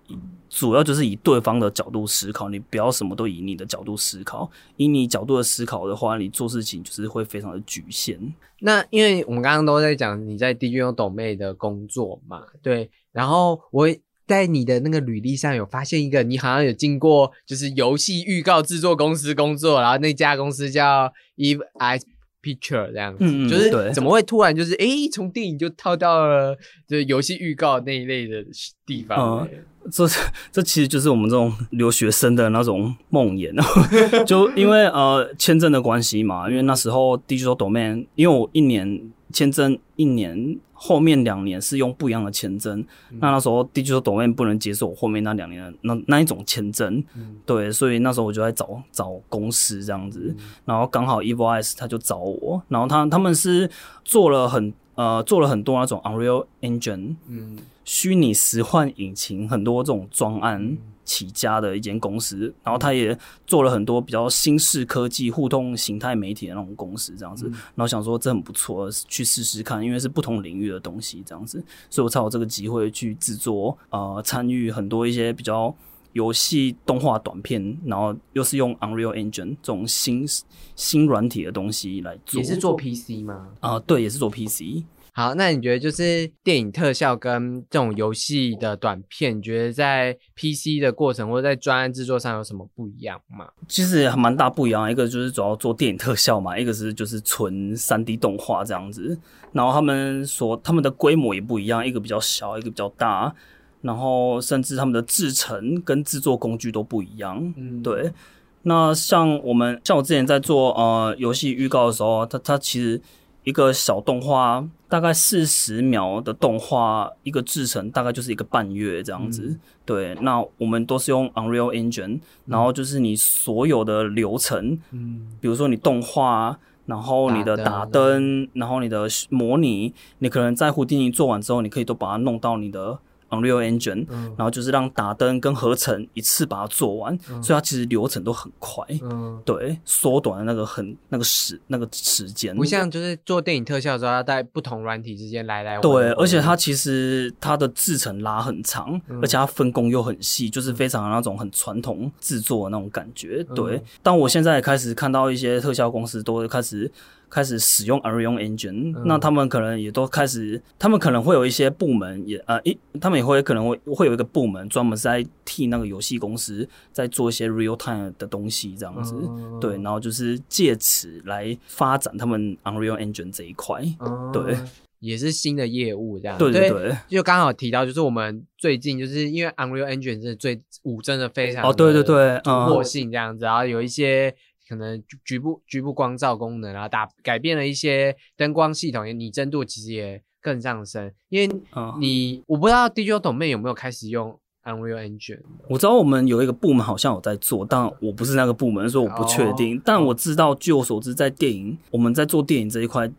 主要就是以对方的角度思考，你不要什么都以你的角度思考。以你角度的思考的话，你做事情就是会非常的局限。那因为我们刚刚都在讲你在 DJ 用抖妹的工作嘛，对，然后我在你的那个履历上有发现一个，你好像有经过就是游戏预告制作公司工作，然后那家公司叫 Eve Eyes Picture 这样子，就是怎么会突然就是诶从电影就套到了就是游戏预告那一类的地方呢？这这其实就是我们这种留学生的那种梦魇啊！就因为呃签证的关系嘛，因为那时候 Digital Domain，因为我一年签证一年，后面两年是用不一样的签证，那那时候 Digital Domain 不能接受我后面那两年的那那一种签证，对，所以那时候我就在找找公司这样子，然后刚好 Evil Eyes 他就找我，然后他他们是做了很呃做了很多那种 Unreal Engine，嗯。虚拟实幻引擎很多这种专案起家的一间公司，然后他也做了很多比较新式科技、互动形态媒体的那种公司，这样子。然后想说这很不错，去试试看，因为是不同领域的东西，这样子，所以我才有这个机会去制作呃参与很多一些比较。游戏动画短片，然后又是用 Unreal Engine 这种新新软体的东西来做，也是做 PC 吗？啊、对，也是做 PC。好，那你觉得就是电影特效跟这种游戏的短片，你觉得在 PC 的过程或者在专案制作上有什么不一样吗？其实还蛮大不一样，一个就是主要做电影特效嘛，一个是就是纯三 D 动画这样子。然后他们所他们的规模也不一样，一个比较小，一个比较大，然后甚至他们的制成跟制作工具都不一样。嗯，对，那像我们像我之前在做呃游戏预告的时候，它它其实一个小动画大概四十秒的动画，一个制成大概就是一个半月这样子。对，那我们都是用 Unreal Engine，然后就是你所有的流程，嗯比如说你动画。然后你的打打灯，然后你的模拟，你可能在胡迪尼做完之后，你可以都把它弄到你的 Unreal Engine，、然后就是让打灯跟合成一次把它做完，所以它其实流程都很快，嗯，对，缩短了那个很那个时那个时间。不像就是做电影特效的时候，要在不同软体之间来来。对，而且它其实它的制程拉很长，而且它分工又很细，就是非常那种很传统制作的那种感觉。对，但我现在也开始看到一些特效公司都会开始开始使用 Unreal Engine，、那他们可能也都开始，他们可能会有一些部门也呃一，他们也会可能会会有一个部门专门是在替那个游戏公司在做一些 real time 的东西这样子。嗯对，然后就是借此来发展他们 Unreal Engine 这一块。嗯对，也是新的业务这样。对对对。就刚好提到，就是我们最近就是因为 Unreal Engine 是最五真的非常哦，对对对，突破嗯，性这样子，然后有一些可能局局部局部光照功能，然后打改变了一些灯光系统，拟真度其实也更上升？因为嗯，你我不知道 Digital Domain 有没有开始用 Unreal Engine，我知道我们有一个部门好像有在做，但我不是那个部门，所以我不确定。但我知道，据我所知，在电影我们在做电影这一块，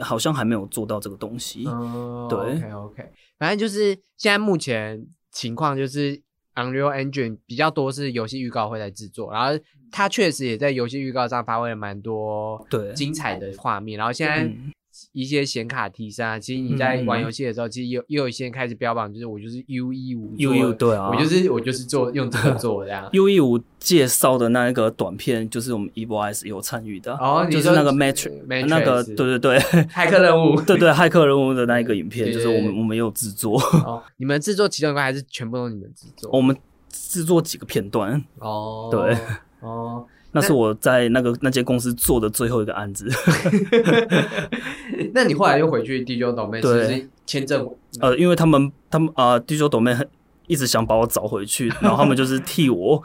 好像还没有做到这个东西。哦对，OK OK，反正就是现在目前情况就是 Unreal Engine 比较多是游戏预告会在制作，然后它确实也在游戏预告上发挥了蛮多对精彩的画面，然后现在。嗯一些显卡提升啊，其实你在玩游戏的时候，其实有又有一些人开始标榜，就是我就是 U E 五，U E 五对啊我就是我就是做用这个做这样。U E 五介绍的那一个短片，就是我们 Evo Eyes 有参与的，哦就是那个呃 Matrix，Matrix 那个对对对骇客任务，对对 骇客人物的那一个影片，就是我们我们有制作，哦，你们制作其中一块还是全部都是你们制作？我们制作几个片段，哦，对，哦，那是我在那个那间公司做的最后一个案子。那你后来又回去 Digital Domain，对是签证？呃，因为他们他们呃，Digital Domain 很一直想把我找回去，然后他们就是替我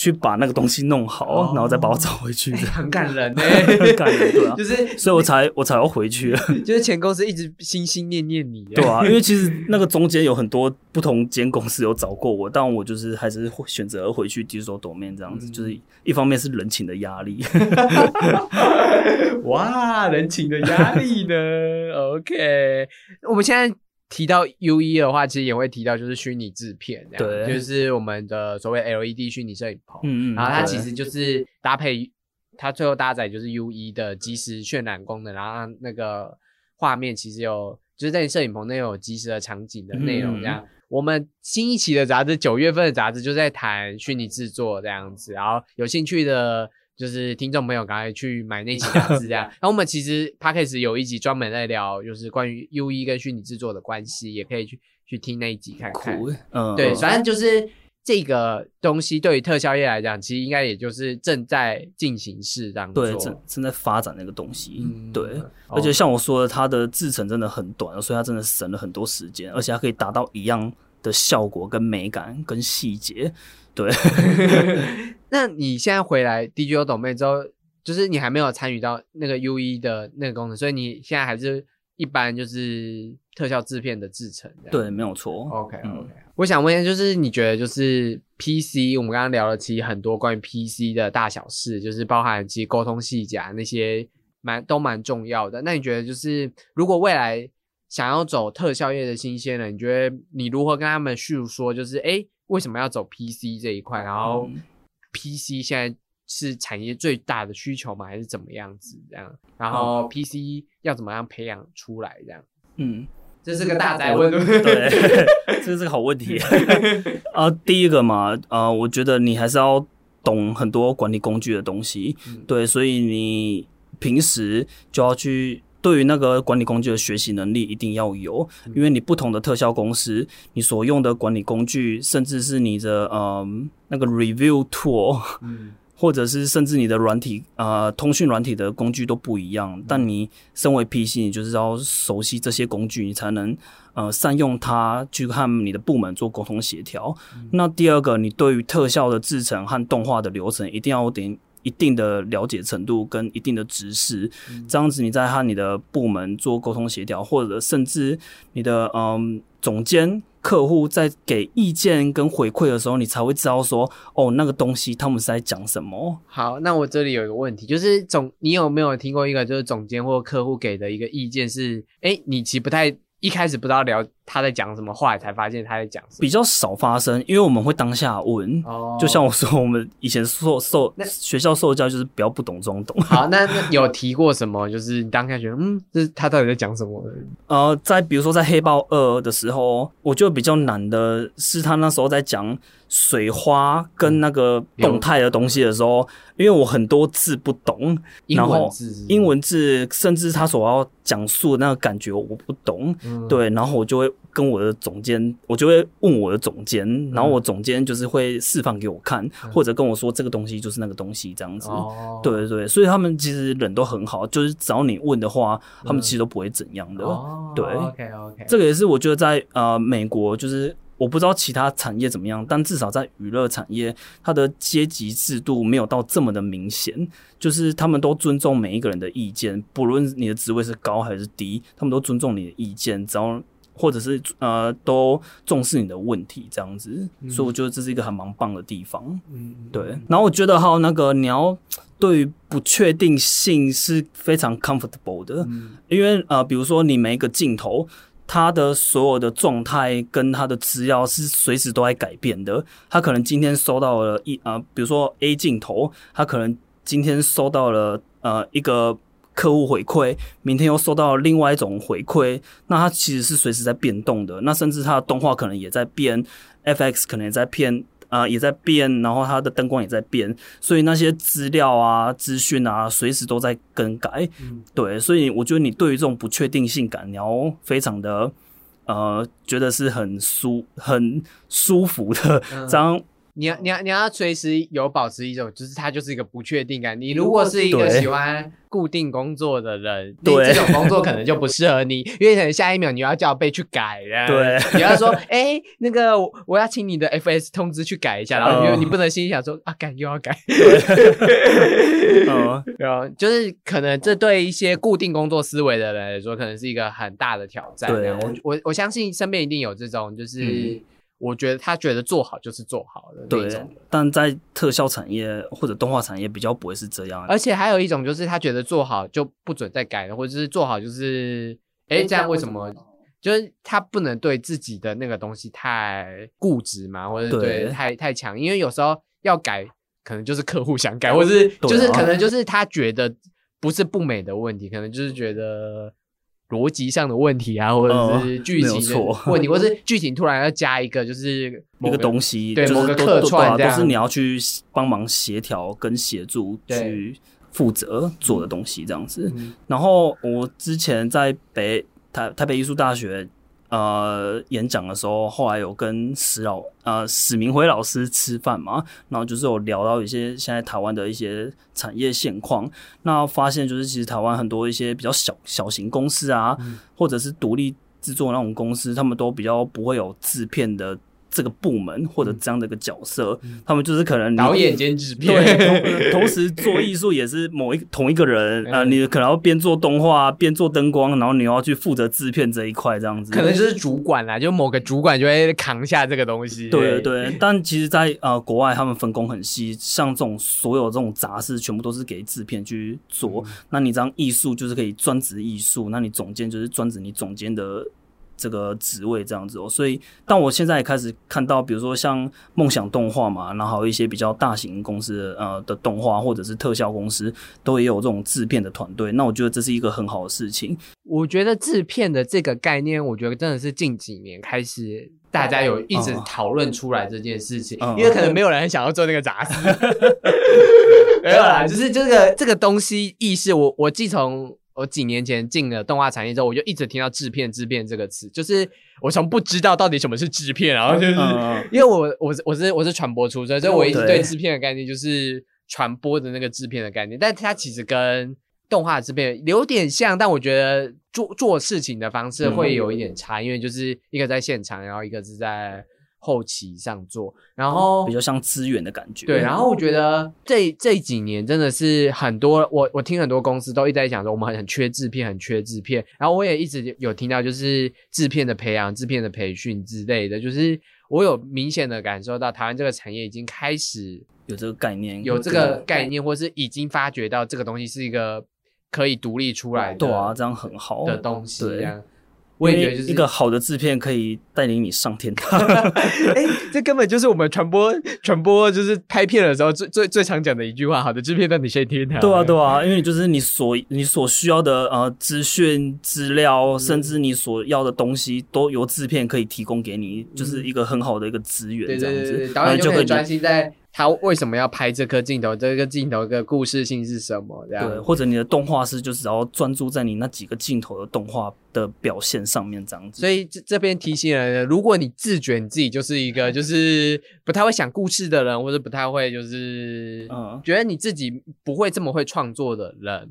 去把那个东西弄好，哦。然后再把我找回去。的，很感人呢，很感人对啊。就是所以我才我才要回去。就是前公司一直心心念念你，对啊，因为其实那个中间有很多不同间公司有找过我，但我就是还是会选择回去 Digital Domain 这样子，嗯。就是一方面是人情的压力，哇，人情的压力呢？OK，我们现在提到 U E 的话，其实也会提到就是虚拟制片，这样对就是我们的所谓 LED 虚拟摄影棚，嗯嗯，然后它其实就是搭配它最后搭载就是 U E 的即时渲染功能，然后让那个画面其实有就是在你摄影棚内有即时的场景的内容这样。我们新一期的杂志，九月份的杂志就在谈虚拟制作这样子，然后有兴趣的，就是听众朋友赶快去买那期杂志这样。然后我们其实 p a c k a g e 有一集专门在聊，就是关于 U E 跟虚拟制作的关系，也可以去去听那一集看看。苦，嗯，对，嗯反正就是这个东西对于特效业来讲，其实应该也就是正在进行式当中。对正正在发展那个东西，嗯对。哦而且像我说的，它的制程真的很短，所以它真的省了很多时间，而且它可以达到一样的效果、跟美感、跟细节。对，那你现在回来 Digital Domain 之后，就是你还没有参与到那个 U E 的那个功能，所以你现在还是一般就是特效制片的制成。这样对，没有错。，OK 嗯 OK、我想问一下，就是你觉得就是 PC，我们刚刚聊了其实很多关于 PC 的大小事，就是包含其实沟通细节啊那些蛮都蛮重要的。那你觉得就是如果未来想要走特效业的新鲜人，你觉得你如何跟他们叙说，就是诶为什么要走 PC 这一块？然后嗯 PC 现在是产业最大的需求吗？还是怎么样子这样？然后 PC 要怎么样培养出来这样？嗯，这是个大灾问，对 这是个好问题。啊，第一个嘛，呃，我觉得你还是要懂很多管理工具的东西，嗯对，所以你平时就要去。对于那个管理工具的学习能力一定要有，嗯因为你不同的特效公司，你所用的管理工具，甚至是你的嗯那个 review tool，嗯或者是甚至你的软体呃通讯软体的工具都不一样，但你身为 PC，你就是要熟悉这些工具，你才能呃善用它去和你的部门做沟通协调。那第二个，你对于特效的制成和动画的流程一定要有点。一定的了解程度跟一定的知识，这样子你在和你的部门做沟通协调，或者甚至你的嗯总监、客户在给意见跟回馈的时候，你才会知道说哦那个东西他们是在讲什么。好，那我这里有一个问题，就是总你有没有听过一个就是总监或客户给的一个意见是，哎，你其实不太一开始不知道聊他在讲什么，后来才发现他在讲什么。比较少发生，因为我们会当下问。哦就像我说，我们以前受受那学校受教就是不要不懂装懂。好，那那有提过什么？就是你当下觉得，嗯，这他到底在讲什么？呃，在比如说在黑豹二的时候，我觉得比较难的是他那时候在讲水花跟那个动态的东西的时候，因为我很多字不懂，英然后文字是是英文字甚至他所要讲述的那个感觉我不懂，嗯对，然后我就会跟我的总监，我就会问我的总监，然后我总监就是会示范给我看，或者跟我说这个东西就是那个东西这样子。对对对，所以他们其实人都很好，就是只要你问的话，他们其实都不会怎样的。哦，对，OK OK，这个也是我觉得在呃美国，就是我不知道其他产业怎么样，但至少在娱乐产业，它的阶级制度没有到这么的明显，就是他们都尊重每一个人的意见，不论你的职位是高还是低，他们都尊重你的意见，只要或者是呃都重视你的问题这样子，所以我觉得这是一个很蛮棒的地方。嗯，对，然后我觉得还有那个你要对于不确定性是非常 comfortable 的，因为呃，比如说你每一个镜头，它的所有的状态跟它的资料是随时都在改变的。它可能今天收到了一呃，比如说 A 镜头，它可能今天收到了呃一个客户回馈，明天又收到另外一种回馈，那它其实是随时在变动的。那甚至它的动画可能也在变，FX 可能也在变。呃，也在变，然后它的灯光也在变，所以那些资料啊、资讯啊，随时都在更改。对，所以我觉得你对于这种不确定性感，你要非常的呃，觉得是很舒、很舒服的 这样。你要你要你要随时有保持一种，就是它就是一个不确定感。你如果是一个喜欢固定工作的人，对这种工作可能就不适合你，因为可能下一秒你要叫被去改了。对，你要说，哎、那个我我要请你的 FS 通知去改一下，然后你、嗯你不能心里想说啊改又要改。嗯，对啊，就是可能这对一些固定工作思维的人来说，可能是一个很大的挑战。对我我我相信身边一定有这种，就是、嗯我觉得他觉得做好就是做好的那对种。。但在特效产业或者动画产业比较不会是这样。而且还有一种就是他觉得做好就不准再改了，或者是做好就是，哎，这样为什么？就是他不能对自己的那个东西太固执嘛，或者是对对太太强，因为有时候要改，可能就是客户想改，或者是就是可能就是他觉得不是不美的问题，可能就是觉得逻辑上的问题啊，或者是嗯剧情问题，或是剧情突然要加一个就是某一个东西，对就是某个客都都串这样对啊都是你要去帮忙协调跟协助去负责做的东西，这样子。嗯。然后我之前在北台台北艺术大学呃演讲的时候，后来有跟史老呃史明辉老师吃饭嘛，然后就是有聊到一些现在台湾的一些产业现况，那发现就是其实台湾很多一些比较小小型公司啊，或者是独立制作那种公司，他们都比较不会有制片的。这个部门或者这样的一个角色，他们就是可能你导演兼制片，对，同 同时做艺术也是某一同一个人，呃，嗯你可能要边做动画边做灯光，然后你要去负责制片这一块，这样子。可能就是主管啦，就某个主管就会扛下这个东西。对对对，但其实在，呃国外，他们分工很细，像这种所有这种杂事，全部都是给制片去做。那你这样艺术就是可以专职艺术，那你总监就是专职你总监的这个职位这样子哦。所以，但我现在也开始看到，比如说像梦想动画嘛，然后还有一些比较大型公司的呃的动画或者是特效公司，都也有这种制片的团队。那我觉得这是一个很好的事情。我觉得制片的这个概念，我觉得真的是近几年开始大家有一直嗯讨论出来这件事情，嗯因为可能没有人想要做那个杂事。没有啦，就是这个这个东西意识，我我自从我几年前进了动画产业之后，我就一直听到制片制片这个词，就是我从不知道到底什么是制片，然后就是。嗯，因为我我是我是我是传播出身，所以我一直对对。制片的概念就是传播的那个制片的概念，但它其实跟动画制片有点像，但我觉得做做事情的方式会有一点差，因为就是一个在现场，然后一个是在后期上做，然后比较像资源的感觉。对，然后我觉得这这几年真的是很多，我我听很多公司都一直在讲说我们很很缺制片，很缺制片。然后我也一直有听到就是制片的培养、制片的培训之类的，就是我有明显的感受到台湾这个产业已经开始有这个概念，有这个概念，或是已经发觉到这个东西是一个可以独立出来的对啊，这样很好的东西。我也觉得就是一个好的制片可以带领你上天堂。哎、这根本就是我们传播传播就是拍片的时候最最最常讲的一句话：好的制片带你先天堂。对啊，对啊，因为就是你所你所需要的呃资讯资料，甚至你所要的东西，都由制片可以提供给你，就是一个很好的一个资源，对这样子导演就可以专心在他为什么要拍这颗镜头，这个镜头的故事性是什么，这样对，或者你的动画师就只要专注在你那几个镜头的动画的表现上面，这样子。所以这这边提醒人，如果你自觉你自己就是一个就是不太会想故事的人，或者不太会就是嗯觉得你自己不会这么会创作的人，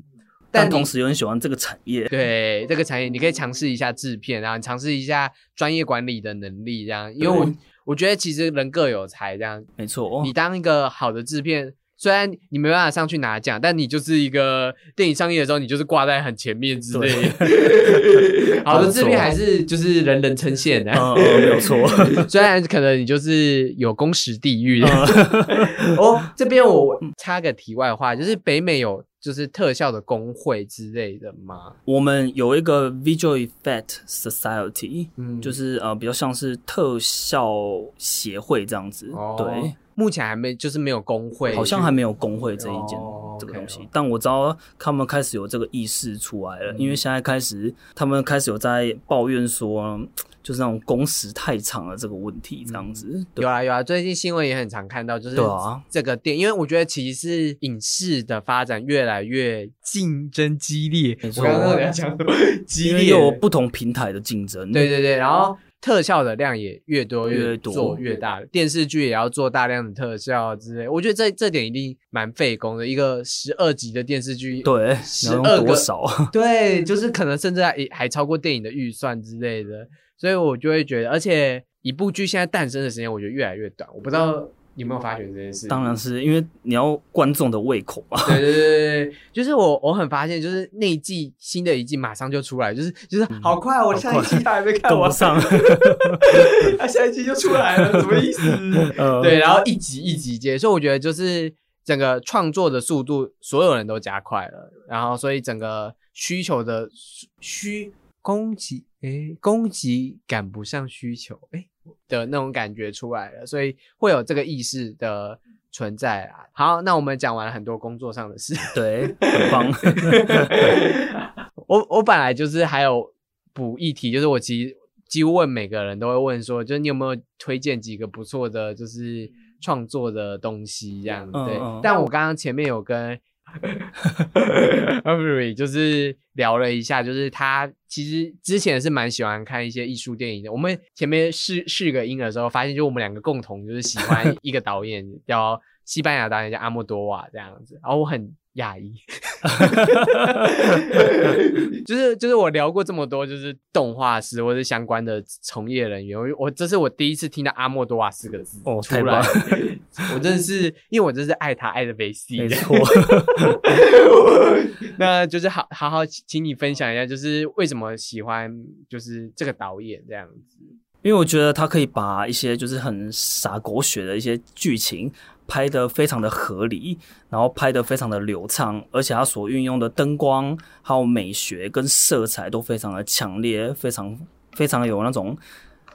但同时又很喜欢这个产业。对这个产业，你可以尝试一下制片，然后你尝试一下专业管理的能力，这样。因为我我觉得其实人各有才，这样。没错，你当一个好的制片，虽然你没办法上去拿奖，但你就是一个电影上映的时候，你就是挂在很前面之类的。好的制片还是就是人人称羡的。嗯嗯，没有错。虽然可能你就是有工时地狱的。嗯 哦，这边我插个题外话，就是北美有就是特效的工会之类的吗？我们有一个 Visual Effect Society，嗯就是呃比较像是特效协会这样子。哦对，目前还没就是没有工会，好像还没有工会这一件、哦这个东西，但我知道他们开始有这个意识出来了，因为现在开始他们开始有在抱怨说，就是那种工时太长了这个问题，这样子。对有啊有啊，最近新闻也很常看到，就是这个电，因为我觉得其实是影视的发展越来越竞争激烈。我刚刚在讲什么？激烈又有不同平台的竞争。对对对，然后特效的量也越多越多做越大，电视剧也要做大量的特效之类。我觉得这这点一定蛮费工的，一个十二集的电视剧，对，十二个用多少？对，就是可能甚至还还超过电影的预算之类的，所以我就会觉得，而且一部剧现在诞生的时间，我觉得越来越短。我不知道你有没有发觉这件事？当然是因为你要观众的胃口吧。对对对对对，就是我我很发现，就是那一季新的一季马上就出来，就是就是好快哦，我下一季他还没 看完跟不，上，他 下一季就出来了，什么意思？呃对，然后一集一集接，所以我觉得就是整个创作的速度，所有人都加快了，然后所以整个需求的需供给，诶，供给赶不上需求，诶的那种感觉出来了，所以会有这个意识的存在啊。好，那我们讲完了很多工作上的事，对，很棒。我我本来就是还有补一题，就是我其实几乎问每个人都会问说，就是你有没有推荐几个不错的，就是创作的东西这样。对，嗯嗯但我刚刚前面有跟 Avery 就是聊了一下，就是他其实之前是蛮喜欢看一些艺术电影的。我们前面试试个音的时候，发现就我们两个共同就是喜欢 一个导演，叫西班牙导演叫阿莫多瓦这样子，然后我很讶异，就是就是我聊过这么多，就是动画师或者相关的从业人员，我我这是我第一次听到阿莫多瓦四个字哦出来太棒，我真的是因为我真是爱他爱的没戏，没错，那就是好好好，请你分享一下，就是为什么喜欢就是这个导演这样子。因为我觉得他可以把一些就是很傻狗血的一些剧情拍得非常的合理，然后拍得非常的流畅，而且他所运用的灯光还有美学跟色彩都非常的强烈，非常非常有那种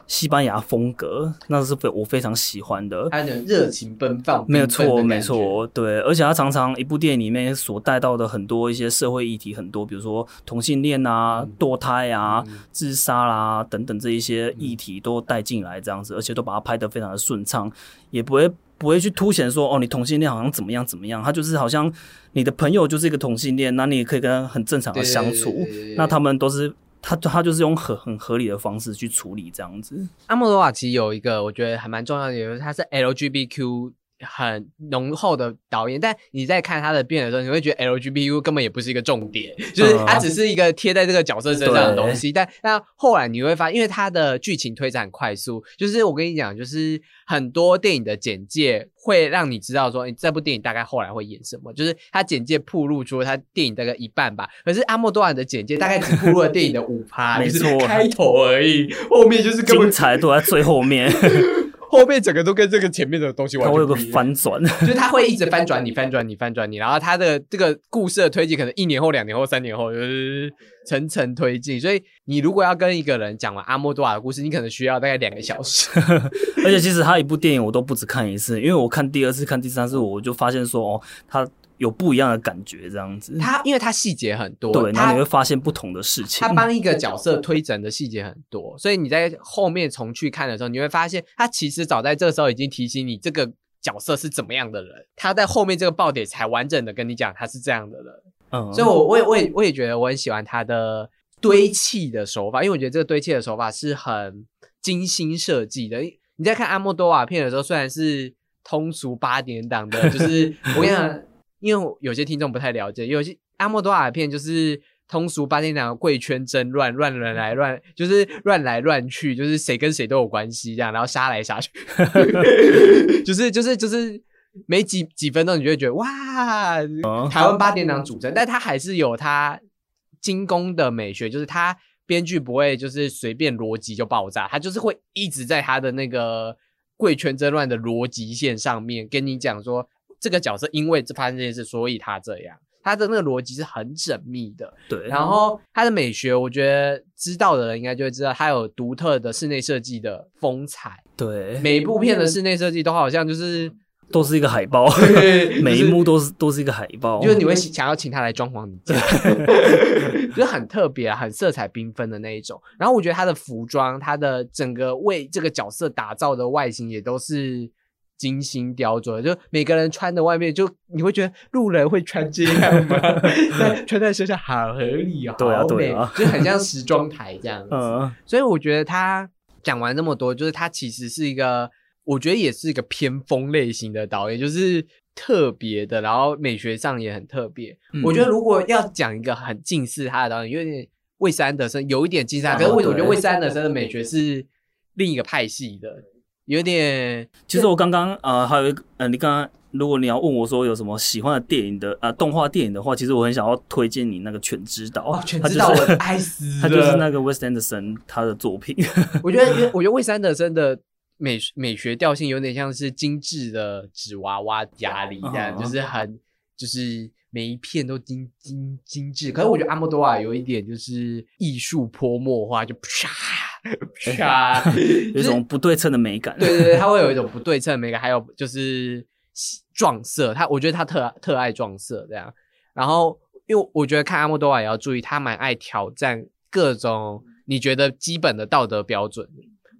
西班牙风格，那是非我非常喜欢的。他的热情奔放，没有错，没。错，对，而且他常常一部电影里面所带到的很多一些社会议题，很多，比如说同性恋啊、堕胎啊、自杀啦、等等这一些议题都带进来，这样子，而且都把它拍得非常的顺畅，也不会不会去凸显说哦，你同性恋好像怎么样怎么样，他就是好像你的朋友就是一个同性恋，那你也可以跟他很正常的相处对对对，那他们都是。他他就是用很很合理的方式去处理这样子，阿莫多瓦其实有一个我觉得还蛮重要的，就是他是 LGBTQ 很浓厚的导演，但你在看他的变的时候，你会觉得 LGBTQ 根本也不是一个重点，就是它只是一个贴在这个角色身上的东西。但那后来你会发现，因为它的剧情推展很快速，就是我跟你讲，就是很多电影的简介会让你知道说，你这部电影大概后来会演什么，就是它简介铺露出了它电影大概一半吧。可是阿莫多瓦的简介大概只铺露了电影的五趴，没就是错开头而已，后面就是根本精彩都在最后面，后面整个都跟这个前面的东西完全会有个。翻转。就是他会一直翻转你，翻转你，翻转你，然后他的这个故事的推进可能一年后、两年后、三年后，就是层层推进。所以你如果要跟一个人讲完阿莫多瓦的故事，你可能需要大概两个小时。而且其实他一部电影我都不止看一次，因为我看第二次、看第三次，我就发现说哦，他有不一样的感觉，这样子。他因为他细节很多，对，然后他你会发现不同的事情他。帮一个角色推整的细节很多，所以你在后面重去看的时候，你会发现他其实早在这个时候已经提醒你这个角色是怎么样的人，他在后面这个爆点才完整的跟你讲他是这样的人。嗯，所以我我也我也我也觉得我很喜欢他的堆砌的手法，因为我觉得这个堆砌的手法是很精心设计的。你在看阿莫多瓦片的时候，虽然是通俗八点档的，就是我跟你讲，因为有些听众不太了解，有些阿莫多瓦的片就是通俗八点档的贵圈争乱，乱人来乱，就是乱来乱去，就是谁跟谁都有关系这样，然后杀来杀去，就是就是就是没几几分钟，你就会觉得哇，哦台湾八点档主阵，但他还是有他精工的美学，就是他编剧不会就是随便逻辑就爆炸，他就是会一直在他的那个贵圈争乱的逻辑线上面跟你讲说，这个角色因为这发生这件事，所以他这样。他的那个逻辑是很缜密的，对，然后他的美学，我觉得知道的人应该就会知道，他有独特的室内设计的风采。对，每一部片的室内设计都好像就是，都是一个海报，每一幕都是都是一个海报，就是你会想要请他来装潢你家，就是很特别、啊、很色彩缤纷的那一种。然后我觉得他的服装，他的整个为这个角色打造的外形也都是。精心雕琢，就每个人穿的外面，就你会觉得路人会穿这样吗？但穿在身上好合理哦，对啊对啊就很像时装台这样子。嗯，所以我觉得他讲完这么多，就是他其实是一个，我觉得也是一个偏锋类型的导演，就是特别的，然后美学上也很特别。嗯我觉得如果要讲一个很近似他的导演，有点魏斯安德森，有一点近似他，可是我哦对我觉得魏斯安德森的美学是另一个派系的，有点。其实我刚刚呃还有一个呃，你刚刚如果你要问我说有什么喜欢的电影的呃动画电影的话，其实我很想要推荐你那个《全知道》哦，全他知道就是我爱死，他就是那个 Wes Anderson 他的作品，我觉得，我觉得魏斯安德森的美美学调性有点像是精致的纸娃娃家里这样，哦就是很就是每一片都精精精致。可是我觉得阿莫多瓦有一点就是艺术泼墨画，就啪啪，有一种不对称的美感。对 对对，它会有一种不对称的美感，还有就是撞色，他我觉得他特特爱撞色这样。然后，因为我觉得看阿莫多瓦也要注意，他蛮爱挑战各种你觉得基本的道德标准。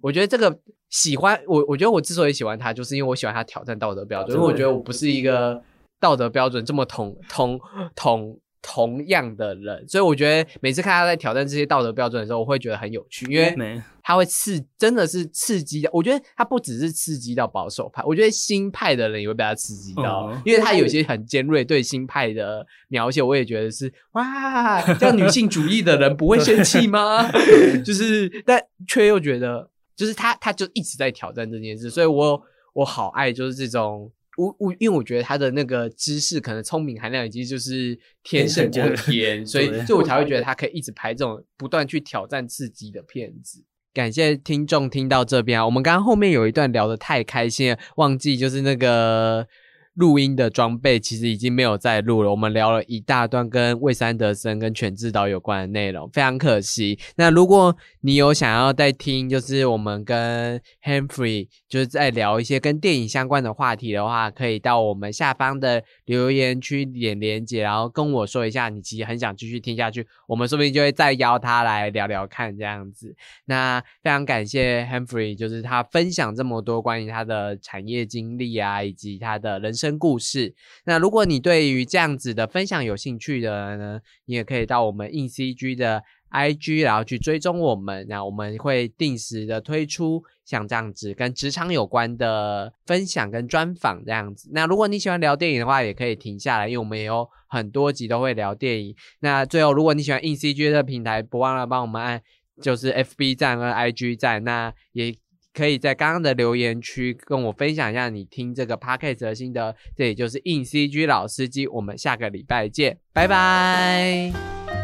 我觉得这个喜欢我，我觉得我之所以喜欢他，就是因为我喜欢他挑战道德标准，因为我觉得我不是一个道德标准这么同同同同样的人，所以我觉得每次看他在挑战这些道德标准的时候，我会觉得很有趣，因为他会刺，真的是刺激的。我觉得他不只是刺激到保守派，我觉得新派的人也会被他刺激到，嗯因为他有些很尖锐对新派的描写，我也觉得是哇，这样女性主义的人不会生气吗？就是，但却又觉得，就是他他就一直在挑战这件事，所以我我好爱就是这种。我我因为我觉得他的那个知识可能聪明含量已经就是天胜过天，所以对所以我才会觉得他可以一直拍这种不断去挑战刺激的片子。感谢听众听到这边啊，我们刚刚后面有一段聊得太开心了，忘记就是那个录音的装备其实已经没有在录了。我们聊了一大段跟魏三德森跟全智导有关的内容，非常可惜。那如果你有想要再听，就是我们跟 Henry 就是在聊一些跟电影相关的话题的话，可以到我们下方的留言区点连接，然后跟我说一下你其实很想继续听下去，我们说不定就会再邀他来聊聊看这样子。那非常感谢 Henry，就是他分享这么多关于他的产业经历啊，以及他的人生故事。那如果你对于这样子的分享有兴趣的呢，你也可以到我们硬 CG 的 IG，然后去追踪我们，那我们会定时的推出像这样子跟职场有关的分享跟专访这样子。那如果你喜欢聊电影的话，也可以停下来，因为我们也有很多集都会聊电影。那最后，如果你喜欢硬 CG 的平台，不忘了帮我们按就是 FB 站跟 IG 站，那也可以在刚刚的留言区跟我分享一下你听这个 podcast 的心得。这也就是硬 CG 老司机，我们下个礼拜见，拜拜。